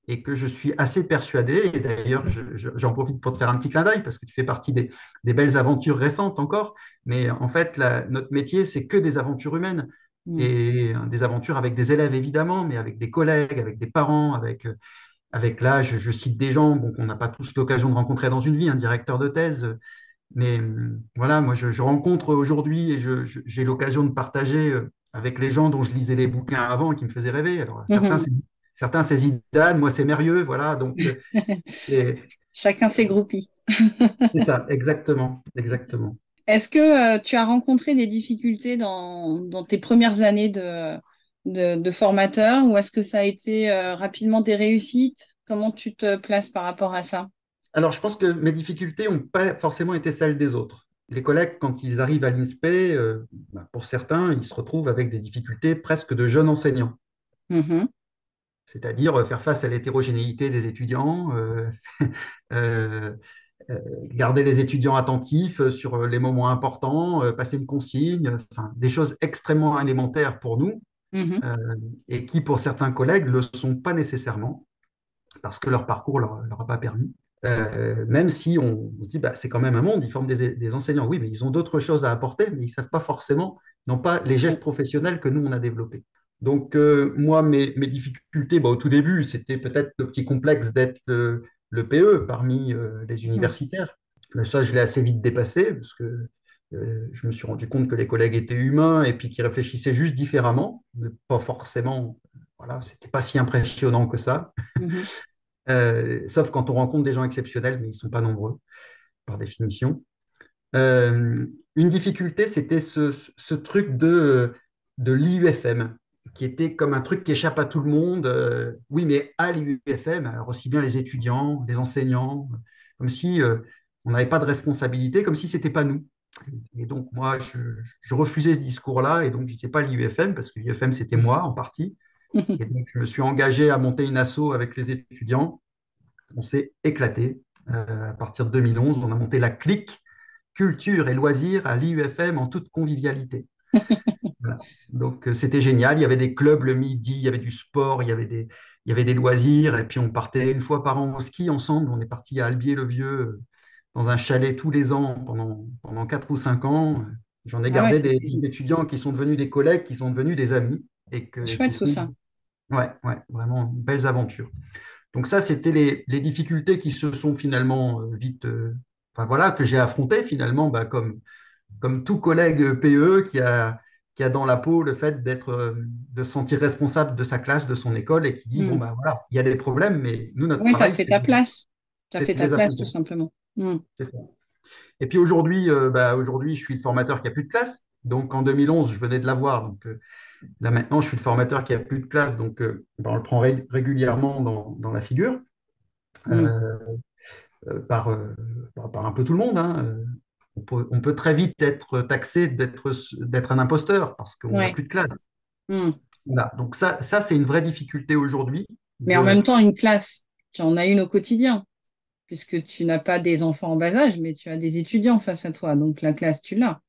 et que je suis assez persuadé, et d'ailleurs j'en profite pour te faire un petit clin d'œil parce que tu fais partie des, belles aventures récentes encore, mais en fait notre métier c'est que des aventures humaines mm. et des aventures avec des élèves évidemment, mais avec des collègues, avec des parents, avec, avec là je, cite des gens bon, qu'on n'a pas tous l'occasion de rencontrer dans une vie, un directeur de thèse, Mais hum, voilà, moi, je, je rencontre aujourd'hui et j'ai l'occasion de partager euh, avec les gens dont je lisais les bouquins avant qui me faisaient rêver. Alors, certains, Mhm. c'est certains, c'est Zidane, moi, c'est Mérieux, voilà. Donc, euh, c'est Chacun ses groupies. c'est ça, exactement, exactement. Est-ce que euh, tu as rencontré des difficultés dans, dans tes premières années de, de, de formateur ou est-ce que ça a été euh, rapidement des réussites? Comment tu te places par rapport à ça? Alors, je pense que mes difficultés n'ont pas forcément été celles des autres. Les collègues, quand ils arrivent à l'INSPE, euh, bah, pour certains, ils se retrouvent avec des difficultés presque de jeunes enseignants, Mhm, c'est-à-dire euh, faire face à l'hétérogénéité des étudiants, euh, euh, garder les étudiants attentifs sur les moments importants, passer une consigne, enfin, des choses extrêmement élémentaires pour nous euh, et qui, pour certains collègues, ne le sont pas nécessairement parce que leur parcours ne leur, leur a pas permis. Euh, même si on, on se dit, bah, c'est quand même un monde, ils forment des, des enseignants. Oui, mais ils ont d'autres choses à apporter, mais ils ne savent pas forcément, n'ont pas les gestes professionnels que nous, on a développés. Donc, euh, moi, mes, mes difficultés, bah, au tout début, c'était peut-être le petit complexe d'être le, le PE parmi euh, les universitaires. Mais ça, je l'ai assez vite dépassé, parce que euh, je me suis rendu compte que les collègues étaient humains et puis qu'ils réfléchissaient juste différemment, mais pas forcément, voilà, c'était pas si impressionnant que ça. mhm. Euh, sauf quand on rencontre des gens exceptionnels, mais ils ne sont pas nombreux, par définition. Une difficulté, c'était ce, ce truc de, de l'IUFM, qui était comme un truc qui échappe à tout le monde. Euh, oui, mais à l'IUFM, alors aussi bien les étudiants, les enseignants, comme si euh, on n'avait pas de responsabilité, comme si c'était pas nous. Et donc, moi, je, je refusais ce discours-là, et donc je n'étais pas l'IUFM, parce que l'IUFM, c'était moi en partie. Et donc, je me suis engagé à monter une asso avec les étudiants. On s'est éclaté. Euh, à partir de 2011, on a monté la clique culture et loisirs à l'IUFM en toute convivialité. Voilà. Donc, euh, c'était génial. Il y avait des clubs le midi, il y avait du sport, il y avait des, il y avait des loisirs. Et puis, on partait une fois par an au ski ensemble. On est parti à Albier-le-Vieux euh, dans un chalet tous les ans pendant, pendant 4 ou 5 ans. J'en ai Ah gardé des, des étudiants qui sont devenus des collègues, qui sont devenus des amis et que, chouette tout ça. ouais, ouais, vraiment belles aventures. Donc ça, c'était les, les difficultés qui se sont finalement euh, vite, euh, enfin voilà, que j'ai affrontées finalement, bah, comme, comme tout collègue PE qui a, qui a dans la peau le fait d'être, euh, de se sentir responsable de sa classe, de son école et qui dit, bon, Mm. bah voilà, il y a des problèmes, mais nous, notre Oui, tu as travail, fait ta place. Tu as fait ta place tout simplement. Mm. C'est ça. Et puis aujourd'hui, euh, bah, aujourd'hui, je suis le formateur qui a plus de classe. Donc en 2011, je venais de l'avoir. Donc euh, là maintenant, je suis le formateur qui a plus de classe. Donc euh, bah, on le prend ré- régulièrement dans, dans la figure. Mm. Euh, euh, par, par, par un peu tout le monde. hein. On peut, on peut très vite être taxé d'être un imposteur parce qu'on n'a Ouais. plus de classe. Mm. Voilà. Donc ça, ça c'est une vraie difficulté aujourd'hui. Mais en même temps, une classe, tu en as une au quotidien, puisque tu n'as pas des enfants en bas âge, mais tu as des étudiants face à toi. Donc la classe, tu l'as.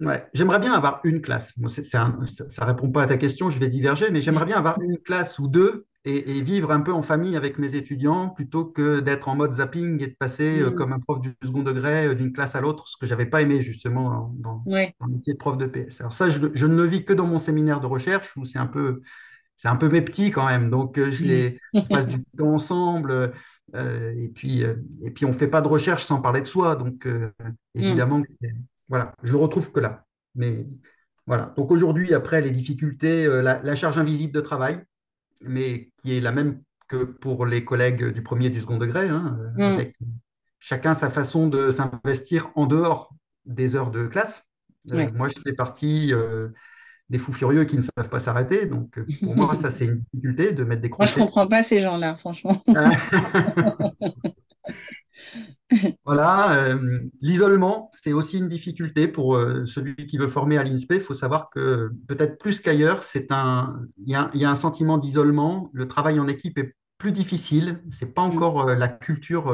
Ouais. J'aimerais bien avoir une classe. Moi, un- ça ne répond pas à ta question, je vais diverger, mais j'aimerais bien avoir une classe ou deux et, et vivre un peu en famille avec mes étudiants plutôt que d'être en mode zapping et de passer euh, Mm. comme un prof du second degré euh, d'une classe à l'autre, ce que j'avais pas aimé justement dans, Ouais. dans le métier de prof de PS. Alors ça, je, je ne le vis que dans mon séminaire de recherche où c'est un peu, c'est un peu mes petits quand même. Donc euh, je les, passe du temps ensemble euh, et puis euh, et puis on fait pas de recherche sans parler de soi. Donc euh, Mm. évidemment, c'est- voilà, je le retrouve que là. Mais voilà. Donc aujourd'hui, après les difficultés, la, la charge invisible de travail, mais qui est la même que pour les collègues du premier et du second degré, hein, Mm. avec chacun sa façon de s'investir en dehors des heures de classe. Euh, moi, je fais partie euh, des fous furieux qui ne savent pas s'arrêter. Donc, euh, pour moi, ça, c'est une difficulté de mettre des Moi, je crochets. comprends pas ces gens-là, franchement. Voilà, euh, l'isolement, c'est aussi une difficulté pour euh, celui qui veut former à l'INSPE. Il faut savoir que peut-être plus qu'ailleurs, il y a, il y a un sentiment d'isolement. Le travail en équipe est plus difficile. C'est pas Mm. encore euh, la culture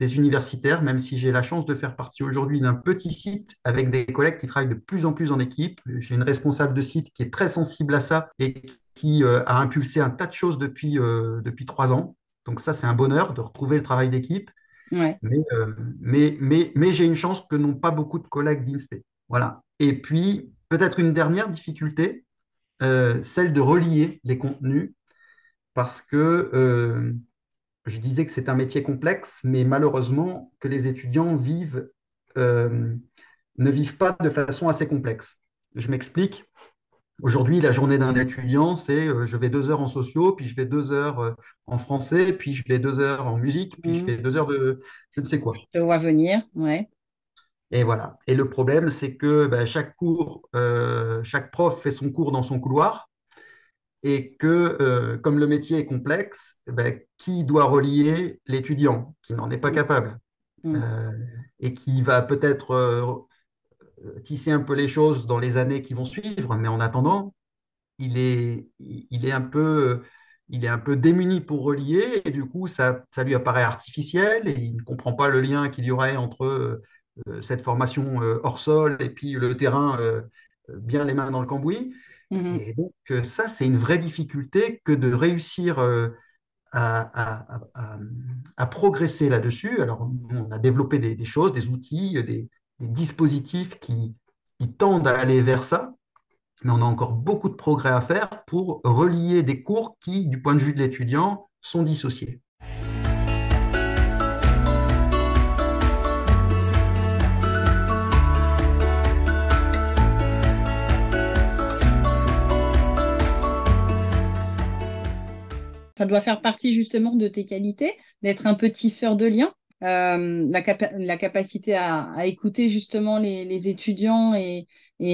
des universitaires, même si j'ai la chance de faire partie aujourd'hui d'un petit site avec des collègues qui travaillent de plus en plus en équipe. J'ai une responsable de site qui est très sensible à ça et qui a impulsé un tas de choses depuis, depuis trois ans. Donc ça, c'est un bonheur de retrouver le travail d'équipe. Euh, mais, j'ai une chance que n'ont pas beaucoup de collègues d'INSPE. Voilà. Et puis, peut-être une dernière difficulté, euh, celle de relier les contenus, parce que euh, je disais que c'est un métier complexe, mais malheureusement, que les étudiants ne vivent pas de façon assez complexe. Je m'explique. Aujourd'hui, la journée d'un étudiant, c'est je vais deux heures en sociaux, puis je vais deux heures en français, puis je vais deux heures en musique, puis je Mhm. fais deux heures de je ne sais quoi. Je te vois venir, ouais. Et voilà. Et le problème, c'est que ben, chaque cours, euh, chaque prof fait son cours dans son couloir et que, euh, comme le métier est complexe, ben, qui doit relier l'étudiant qui n'en est pas Mm. capable Mm. euh, et qui va peut-être euh, tisser un peu les choses dans les années qui vont suivre, mais en attendant, il est, il est un peu, il est un peu démuni pour relier, et du coup, ça, ça lui apparaît artificiel, et il ne comprend pas le lien qu'il y aurait entre euh, cette formation euh, hors sol et puis le terrain euh, bien les mains dans le cambouis. Mhm. Et donc, euh, ça, c'est une vraie difficulté que de réussir euh, à, à- à- à progresser là-dessus. Alors, on a développé des, des choses, des outils, des, des dispositifs qui, tendent à aller vers ça mais on a encore beaucoup de progrès à faire pour relier des cours qui, du point de vue de l'étudiant, sont dissociés. Ça doit faire partie justement de tes qualités, d'être un peu tisseur de liens. Euh, la, capa- la capacité à, écouter justement les, étudiants et,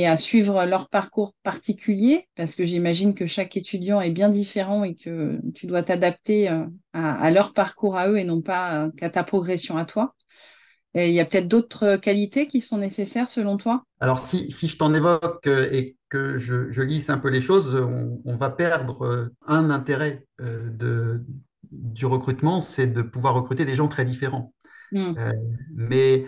à suivre leur parcours particulier, parce que j'imagine que chaque étudiant est bien différent et que tu dois t'adapter euh, à, leur parcours à eux et non pas euh, qu'à ta progression à toi. Il y a peut-être d'autres qualités qui sont nécessaires selon toi? Alors, si, si je t'en évoque et que je, lisse un peu les choses, on, va perdre un intérêt de, du recrutement, c'est de pouvoir recruter des gens très différents. Hmm, Euh, mais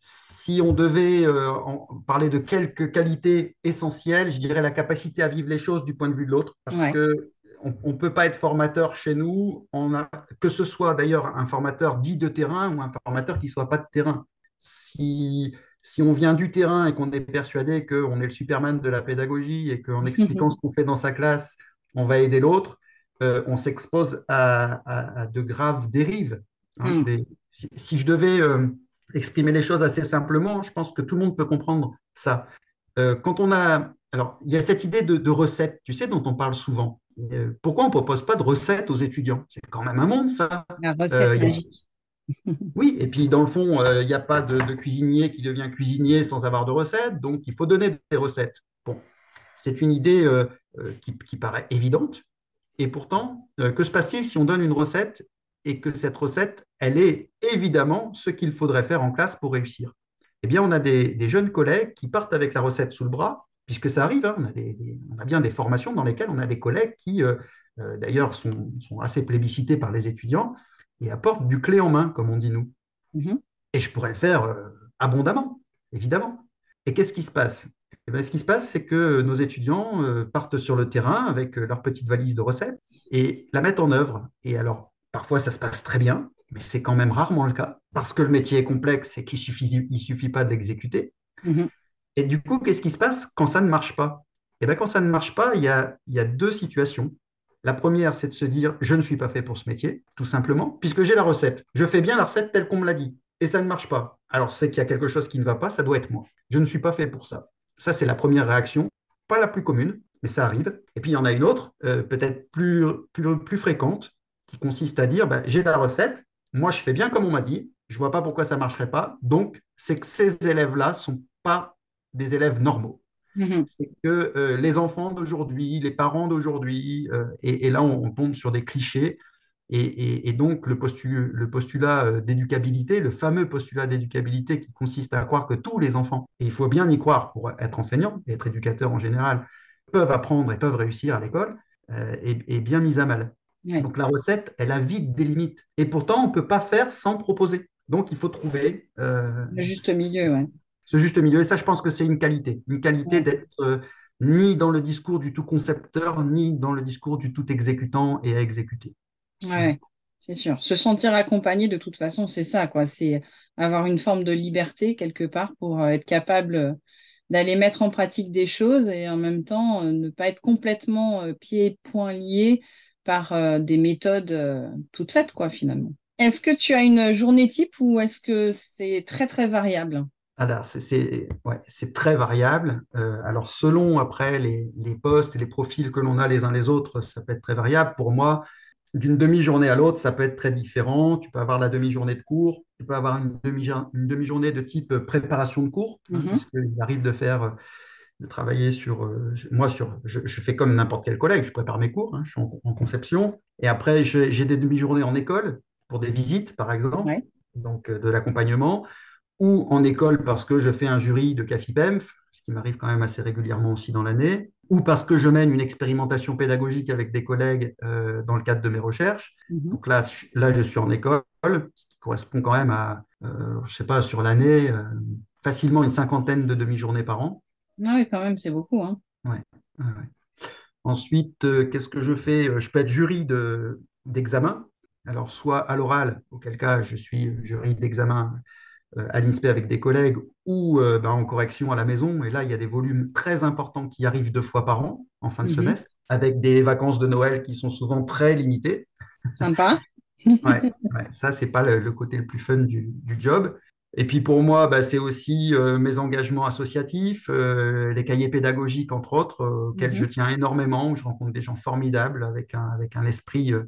si on devait euh, en- parler de quelques qualités essentielles, je dirais la capacité à vivre les choses du point de vue de l'autre, parce ouais. que on ne peut pas être formateur chez nous, on a, que ce soit d'ailleurs un formateur dit de terrain ou un formateur qui ne soit pas de terrain. Si, si on vient du terrain et qu'on est persuadé qu'on est le Superman de la pédagogie et qu'en expliquant ce qu'on fait dans sa classe, on va aider l'autre, euh, on s'expose à, à- à de graves dérives. Hein, je Hmm, vais, si, si je devais euh, exprimer les choses assez simplement, je pense que tout le monde peut comprendre ça. Euh, quand on a, alors, il y a cette idée de, de recette, tu sais, dont on parle souvent. Euh, pourquoi on ne propose pas de recettes aux étudiants? C'est quand même un monde, ça. la recette magique. oui, et puis dans le fond, il n'y a pas de, de cuisinier qui devient cuisinier sans avoir de recettes, donc il faut donner des recettes. Bon, c'est une idée euh, qui, qui paraît évidente, et pourtant, euh, que se passe-t-il si on donne une recette et que cette recette, elle est évidemment ce qu'il faudrait faire en classe pour réussir? Eh bien, on a des, des jeunes collègues qui partent avec la recette sous le bras, puisque ça arrive, hein, on a, des- des- on a bien des formations dans lesquelles on a des collègues qui, euh, euh, d'ailleurs, sont, sont assez plébiscités par les étudiants et apportent du clé en main, comme on dit nous. Mhm, Et je pourrais le faire euh, abondamment, évidemment. Et qu'est-ce qui se passe? Eh bien, ce qui se passe, c'est que nos étudiants partent sur le terrain avec leur petite valise de recettes et la mettent en œuvre. Et alors, parfois, ça se passe très bien, mais c'est quand même rarement le cas, parce que le métier est complexe et qu'il suffit, il suffit pas de l'exécuter. mhm, Et du coup, qu'est-ce qui se passe quand ça ne marche pas? Eh bien, quand ça ne marche pas, il y a, il y a deux situations. La première, c'est de se dire, je ne suis pas fait pour ce métier, tout simplement, puisque j'ai la recette. Je fais bien la recette telle qu'on me l'a dit, et ça ne marche pas. Alors, c'est qu'il y a quelque chose qui ne va pas, ça doit être moi. Je ne suis pas fait pour ça. Ça, c'est la première réaction, pas la plus commune, mais ça arrive. Et puis, il y en a une autre, euh, peut-être plus, plus, plus fréquente, qui consiste à dire, ben, j'ai la recette, moi, je fais bien comme on m'a dit, je ne vois pas pourquoi ça ne marcherait pas, donc c'est que ces élèves-là ne sont pas des élèves normaux mhm. c'est que euh, les enfants d'aujourd'hui, les parents d'aujourd'hui, euh, et, et là on, on tombe sur des clichés, et, et- et donc le, postu- le postulat euh, d'éducabilité, le fameux postulat d'éducabilité qui consiste à croire que tous les enfants, et il faut bien y croire pour être enseignant et être éducateur en général, peuvent apprendre et peuvent réussir à l'école, euh, est, est bien mise à mal. Donc la recette, elle a vite des limites. Et pourtant, on ne peut pas faire sans proposer. Donc il faut trouver euh, Le juste milieu, ouais. ce juste milieu. Et ça, je pense que c'est une qualité. Une qualité d'être euh, ni dans le discours du tout concepteur, ni dans le discours du tout exécutant et à exécuter. Ouais, c'est sûr. Se sentir accompagné, de toute façon, c'est ça, quoi. C'est avoir une forme de liberté quelque part pour euh, être capable d'aller mettre en pratique des choses et en même temps ne pas être complètement pieds et poings liés par euh, des méthodes euh, toutes faites, quoi, finalement. Est-ce que tu as une journée type ou est-ce que c'est très, très variable? Alors, c'est ouais, très variable. Euh, alors, selon après les, les postes et les profils que l'on a les uns les autres, ça peut être très variable. Pour moi, d'une demi-journée à l'autre, ça peut être très différent. Tu peux avoir la demi-journée de cours, tu peux avoir une demi, une demi-journée de type préparation de cours, puisqu'il arrive de faire, de travailler sur, euh, moi, sur, je, je fais comme n'importe quel collègue, je prépare mes cours, hein, je suis en, en conception. Et après, j'ai des demi-journées en école pour des visites, par exemple, Ouais. donc euh, de l'accompagnement ou en école parce que je fais un jury de CAFIPEMF, ce qui m'arrive quand même assez régulièrement aussi dans l'année, ou parce que je mène une expérimentation pédagogique avec des collègues euh, dans le cadre de mes recherches. Mhm. Donc là, je- là, je suis en école, ce qui correspond quand même à, je sais pas, sur l'année, facilement une cinquantaine de demi-journées par an. Ah oui, quand même, c'est beaucoup, hein. Ouais, ouais, ouais. Ensuite, euh, qu'est-ce que je fais? Euh, Je peux être jury de, d'examen. Alors, soit à l'oral, auquel cas je suis jury d'examen euh, à l'INSPE avec des collègues ou euh, ben, en correction à la maison. Et là, il y a des volumes très importants qui arrivent deux fois par an, en fin de Mhm. semestre, avec des vacances de Noël qui sont souvent très limitées. Sympa. Ouais, ouais, ça, c'est pas le, le côté le plus fun du, du job. Et puis pour moi, bah, c'est aussi euh, mes engagements associatifs, euh, les cahiers pédagogiques, entre autres, euh, auxquels je Mhm. tiens énormément, où je rencontre des gens formidables avec un, avec un esprit euh,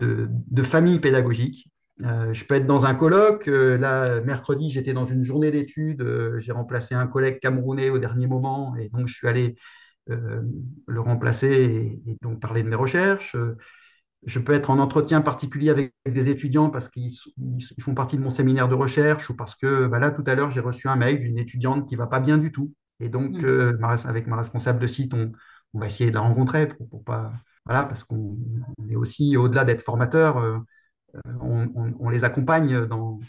de, de famille pédagogique. Je peux être dans un colloque. là, mercredi, j'étais dans une journée d'études. j'ai remplacé un collègue camerounais au dernier moment, et donc je suis allé le remplacer et, et donc parler de mes recherches. Euh, je peux être en entretien particulier avec des étudiants parce qu'ils ils font partie de mon séminaire de recherche ou parce que bah là, tout à l'heure, j'ai reçu un mail d'une étudiante qui ne va pas bien du tout. Et donc, Mhm. euh, avec ma responsable de site, on, on va essayer de la rencontrer pour, pour pas. Voilà, parce qu'on on est aussi, au-delà d'être formateur, euh, on, on- on les accompagne dans,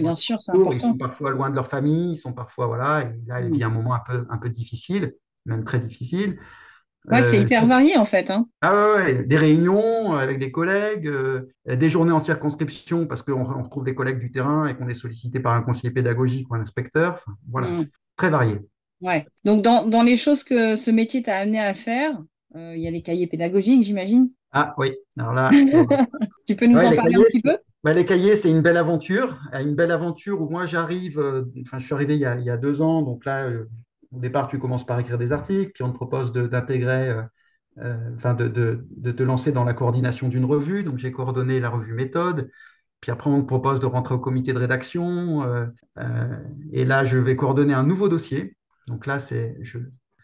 dans bien sûr, c'est parcours. Ils important. sont parfois loin de leur famille, ils sont parfois, voilà, et là, elle vit Mhm. un moment un peu, un peu difficile, même très difficile. Ouais, c'est Euh, hyper varié en fait, hein. ah ouais, ouais, des réunions avec des collègues, euh, des journées en circonscription parce qu'on on retrouve des collègues du terrain et qu'on est sollicité par un conseiller pédagogique ou un inspecteur. Enfin, voilà, Mhm. c'est très varié. Ouais. Donc, dans, dans les choses que ce métier t'a amené à faire, euh, il y a les cahiers pédagogiques, j'imagine. Ah oui, alors là, euh, Tu peux nous ouais, en parler un petit peu? bah, les cahiers, c'est une belle aventure. Euh, Une belle aventure où moi j'arrive, euh, enfin je suis arrivé il y a, il y a deux ans, donc là, euh, au départ, tu commences par écrire des articles, puis on te propose d'intégrer, euh, euh, enfin de, de- de te lancer dans la coordination d'une revue. Donc j'ai coordonné la revue Méthode. Puis après, on te propose de rentrer au comité de rédaction. euh, euh, et là, je vais coordonner un nouveau dossier. Donc là, c'est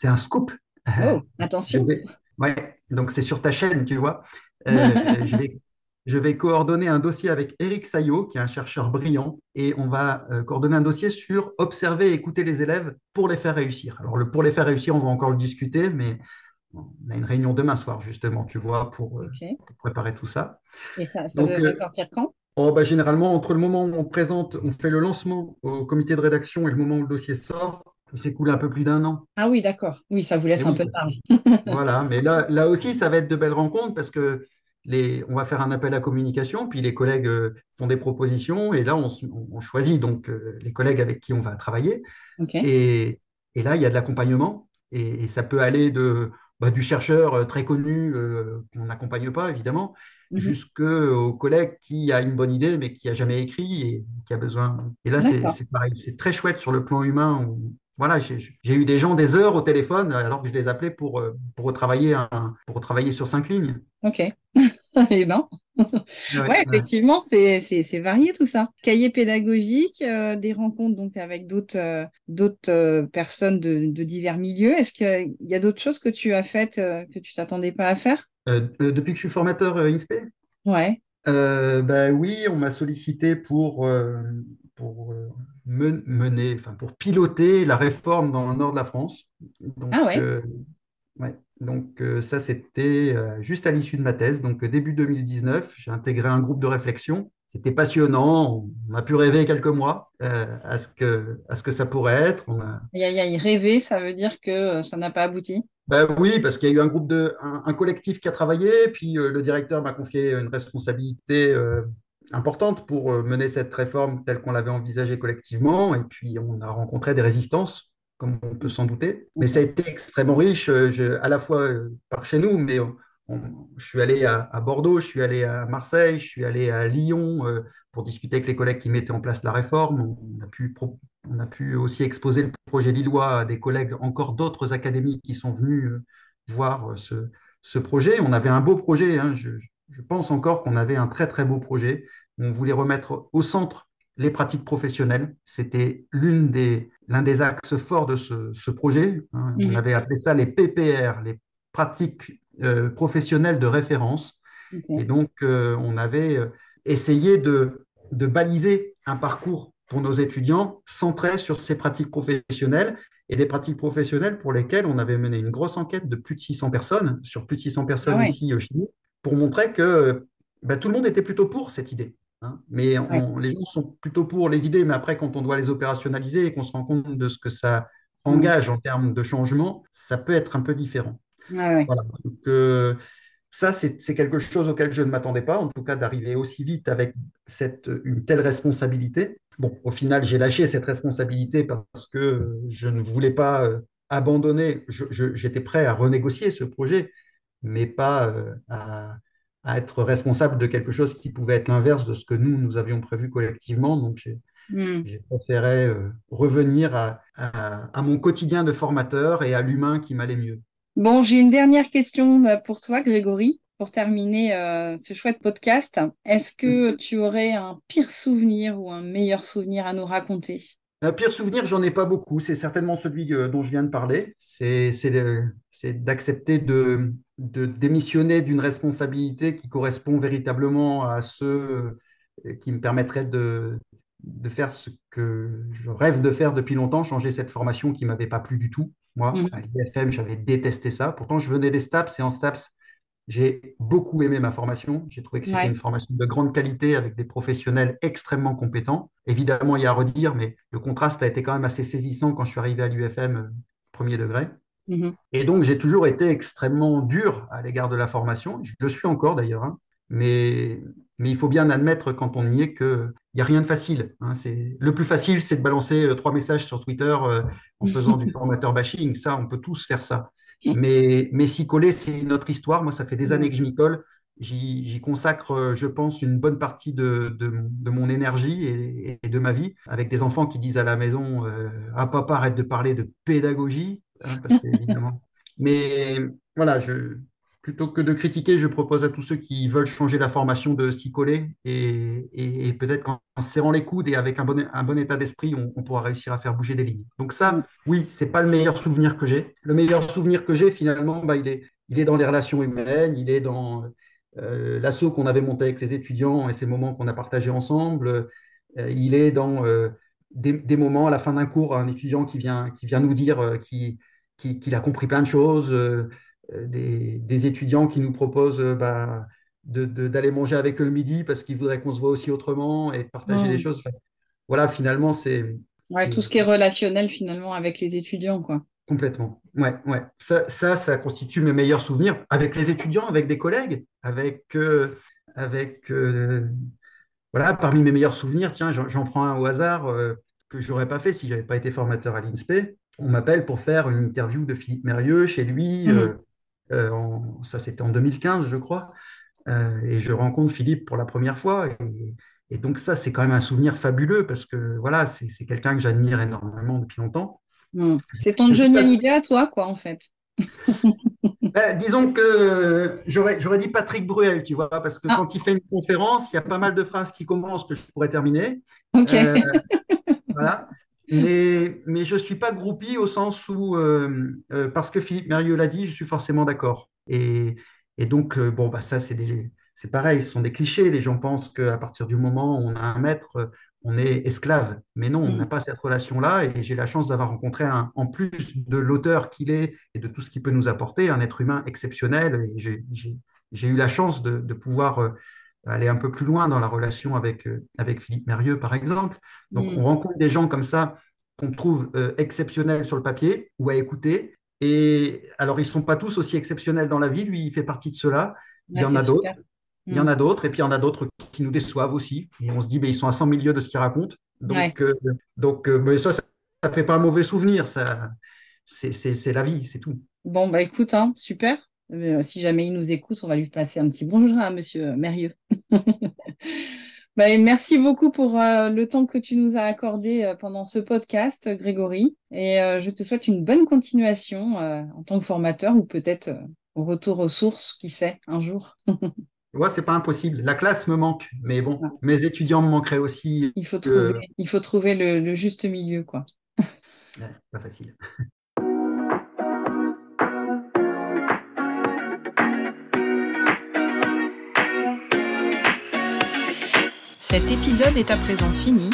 un scoop. Oh, attention. vais, ouais, donc c'est sur ta chaîne, tu vois. Je vais, je vais coordonner un dossier avec Eric Saillot, qui est un chercheur brillant, et on va euh, coordonner un dossier sur observer et écouter les élèves pour les faire réussir. Alors, le pour les faire réussir, on va encore le discuter, mais on a une réunion demain soir, justement, tu vois, pour, euh, pour préparer tout ça. Et ça, ça Donc, devrait euh, sortir quand? oh, bah, généralement, entre le moment où on présente, on fait le lancement au comité de rédaction et le moment où le dossier sort, il s'est coulé un peu plus d'un an. Ah oui, d'accord. Oui, ça vous Et laisse un oui, peu de marge. voilà, mais là, là aussi, ça va être de belles rencontres parce que les, on va faire un appel à communication, puis les collègues euh, font des propositions, et là, on, choisit donc euh, les collègues avec qui on va travailler. Et, et là, il y a de l'accompagnement, et, et ça peut aller de, bah, du chercheur euh, très connu euh, qu'on n'accompagne pas, évidemment, Mhm. jusqu'au collègue qui a une bonne idée, mais qui a jamais écrit et qui a besoin. Et là, c'est pareil, c'est très chouette sur le plan humain. où- voilà, j'ai eu des gens des heures au téléphone alors que je les appelais pour, euh, pour retravailler, un, pour retravailler sur cinq lignes. Ok. Eh ben. Ouais, effectivement, c'est varié tout ça. Cahier pédagogique, euh, des rencontres donc avec d'autres euh, d'autres euh, personnes de, de divers milieux. Est-ce qu'il y a d'autres choses que tu as faites euh, que tu t'attendais pas à faire? Euh, euh, depuis que je suis formateur euh, INSPE, Ouais. euh, ben oui, on m'a sollicité pour, euh, euh, mener, enfin pour piloter la réforme dans le nord de la France. Donc, Ah ouais. euh, ouais. Donc euh, ça, c'était euh, juste à l'issue de ma thèse. Donc début 2019, j'ai intégré un groupe de réflexion. C'était passionnant. On a pu rêver quelques mois à ce que, à ce que ça pourrait être. On a, Aïe, aïe, aïe, rêver, ça veut dire que ça n'a pas abouti? Ben oui, parce qu'il y a eu un groupe de, un, un collectif qui a travaillé, puis le directeur m'a confié une responsabilité importante pour euh, mener cette réforme telle qu'on l'avait envisagée collectivement, et puis on a rencontré des résistances, comme on peut s'en douter. Mais ça a été extrêmement riche, euh, à la fois euh, par chez nous, mais je suis allé à, Bordeaux, je suis allé à Marseille, je suis allé à Lyon pour discuter avec les collègues qui mettaient en place la réforme. On a pu, on a pu aussi exposer le projet lillois à des collègues encore d'autres académies qui sont venus voir ce, projet. On avait un beau projet. Hein. Je, pense encore qu'on avait un très très beau projet. On voulait remettre au centre les pratiques professionnelles. C'était l'une des, l'un des axes forts de ce, ce projet. Hein. On mhm. avait appelé ça les PPR, les pratiques euh, professionnels de référence. Et donc, euh, on avait euh, essayé de, de baliser un parcours pour nos étudiants centré sur ces pratiques professionnelles et des pratiques professionnelles pour lesquelles on avait mené une grosse enquête de plus de 600 personnes, sur plus de 600 personnes ah ici chez nous, pour montrer que ben, tout le monde était plutôt pour cette idée. Hein. Mais les gens sont plutôt pour les idées, mais après, quand on doit les opérationnaliser et qu'on se rend compte de ce que ça engage en termes de changement, ça peut être un peu différent. Ah euh, ça, c'est quelque chose auquel je ne m'attendais pas, en tout cas d'arriver aussi vite avec cette, une telle responsabilité. Bon, au final, j'ai lâché cette responsabilité parce que je ne voulais pas euh, abandonner. J'étais prêt à renégocier ce projet, mais pas euh, à, être responsable de quelque chose qui pouvait être l'inverse de ce que nous, nous avions prévu collectivement. Donc, j'ai hmm. préféré revenir à, à, mon quotidien de formateur et à l'humain qui m'allait mieux. Bon, j'ai une dernière question euh, pour toi, Grégory, pour terminer euh, ce chouette podcast. Est-ce que mhm. tu aurais un pire souvenir ou un meilleur souvenir à nous raconter? Un pire souvenir, j'en ai pas beaucoup. C'est certainement celui euh, dont je viens de parler. C'est d'accepter de, de, démissionner d'une responsabilité qui correspond véritablement à ceux qui me permettraient de, de faire ce que je rêve de faire depuis longtemps, changer cette formation qui ne m'avait pas plu du tout. Moi, mm. à l'IFM, j'avais détesté ça. Pourtant, je venais des STAPS et en STAPS, j'ai beaucoup aimé ma formation. J'ai trouvé que c'était une formation de grande qualité avec des professionnels extrêmement compétents. Évidemment, il y a à redire, mais le contraste a été quand même assez saisissant quand je suis arrivé à l'UFM euh, premier degré. Mm-hmm. Et donc, j'ai toujours été extrêmement dur à l'égard de la formation. Je le suis encore d'ailleurs. Hein. Mais, mais il faut bien admettre quand on y est qu'il n'y a rien de facile. Hein. Le plus facile, c'est de balancer euh, trois messages sur Twitter euh, en faisant du formateur bashing. Ça, on peut tous faire ça. Mais, mais s'y coller, c'est une autre histoire. Moi, ça fait des années que je m'y colle. J'y consacre, euh, je pense, une bonne partie de, de, mon énergie et, de ma vie, avec des enfants qui disent à la maison Ah, papa, arrête de parler de pédagogie. Hein, parce évidemment. Mais voilà, je, plutôt que de critiquer, je propose à tous ceux qui veulent changer la formation de s'y coller et, peut-être qu'en serrant les coudes et avec un bon, état d'esprit, on, pourra réussir à faire bouger des lignes. Donc ça, oui, c'est pas le meilleur souvenir que j'ai. Le meilleur souvenir que j'ai, finalement, bah, il, est, dans les relations humaines, il est dans euh, l'assaut qu'on avait monté avec les étudiants et ces moments qu'on a partagés ensemble. Euh, il est dans euh, des, moments à la fin d'un cours, un étudiant qui vient, nous dire qu'il qui, a compris plein de choses euh, des, étudiants qui nous proposent euh, bah, d'aller manger avec eux le midi parce qu'ils voudraient qu'on se voit aussi autrement et partager des choses. voilà, finalement, c'est. Ouais, tout ce qui est relationnel finalement avec les étudiants, quoi. Complètement. Ouais, ouais. Ça, ça, constitue mes meilleurs souvenirs avec les étudiants, avec des collègues, avec. Euh, avec voilà, parmi mes meilleurs souvenirs, tiens, j'en prends un au hasard que je n'aurais pas fait si je n'avais pas été formateur à l'INSPE. On m'appelle pour faire une interview de Philippe Mérieux chez lui. Mmh. Euh, ça, c'était en 2015, je crois. Euh, et je rencontre Philippe pour la première fois. Et, donc, ça, c'est quand même un souvenir fabuleux parce que voilà, c'est quelqu'un que j'admire énormément depuis longtemps. Hmm. C'est ton Johnny Hallyday à toi, quoi, en fait. Ben, disons que j'aurais dit Patrick Bruel, tu vois, parce que ah. quand il fait une conférence, il y a pas mal de phrases qui commencent que je pourrais terminer. Ok. Euh, voilà. Mais, mais je ne suis pas groupie au sens où, euh, euh, parce que Philippe Mérieux l'a dit, je suis forcément d'accord. Et, et, donc, euh, bon, bah, ça, c'est c'est pareil, ce sont des clichés. Les gens pensent qu'à partir du moment où on a un maître, on est esclave. Mais non, on n'a mm. pas cette relation-là. Et j'ai la chance d'avoir rencontré, un, en plus de l'auteur qu'il est et de tout ce qu'il peut nous apporter, un être humain exceptionnel. Et j'ai eu la chance de, de pouvoir aller un peu plus loin dans la relation avec, euh, avec Philippe Mérieux, par exemple. Donc, mm. on rencontre des gens comme ça qu'on trouve euh, exceptionnels sur le papier ou à écouter. Et alors, ils ne sont pas tous aussi exceptionnels dans la vie. Lui, il fait partie de cela. Il y en a d'autres. Il y en a d'autres. Et puis, il y en a d'autres qui nous déçoivent aussi. Et on se dit, mais ils sont à 100 milieux de ce qu'ils racontent. Donc, euh, donc mais ça, ça ne fait pas un mauvais souvenir. Ça, c'est la vie, c'est tout. Bon, bah écoute, hein, super. Si jamais il nous écoute, on va lui passer un petit bonjour à Monsieur Mérieux. Bah, merci beaucoup pour le temps que tu nous as accordé pendant ce podcast, Grégory. Et je te souhaite une bonne continuation en tant que formateur ou peut-être au retour aux sources, qui sait, un jour. Ouais, c'est pas impossible. La classe me manque, mais bon, mes étudiants me manqueraient aussi. Il faut trouver, il faut trouver le, juste milieu, quoi. pas facile. Cet épisode est à présent fini.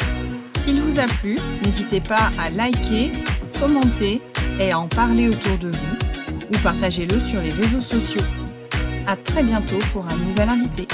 S'il vous a plu, n'hésitez pas à liker, commenter et à en parler autour de vous ou partagez-le sur les réseaux sociaux. À très bientôt pour un nouvel invité.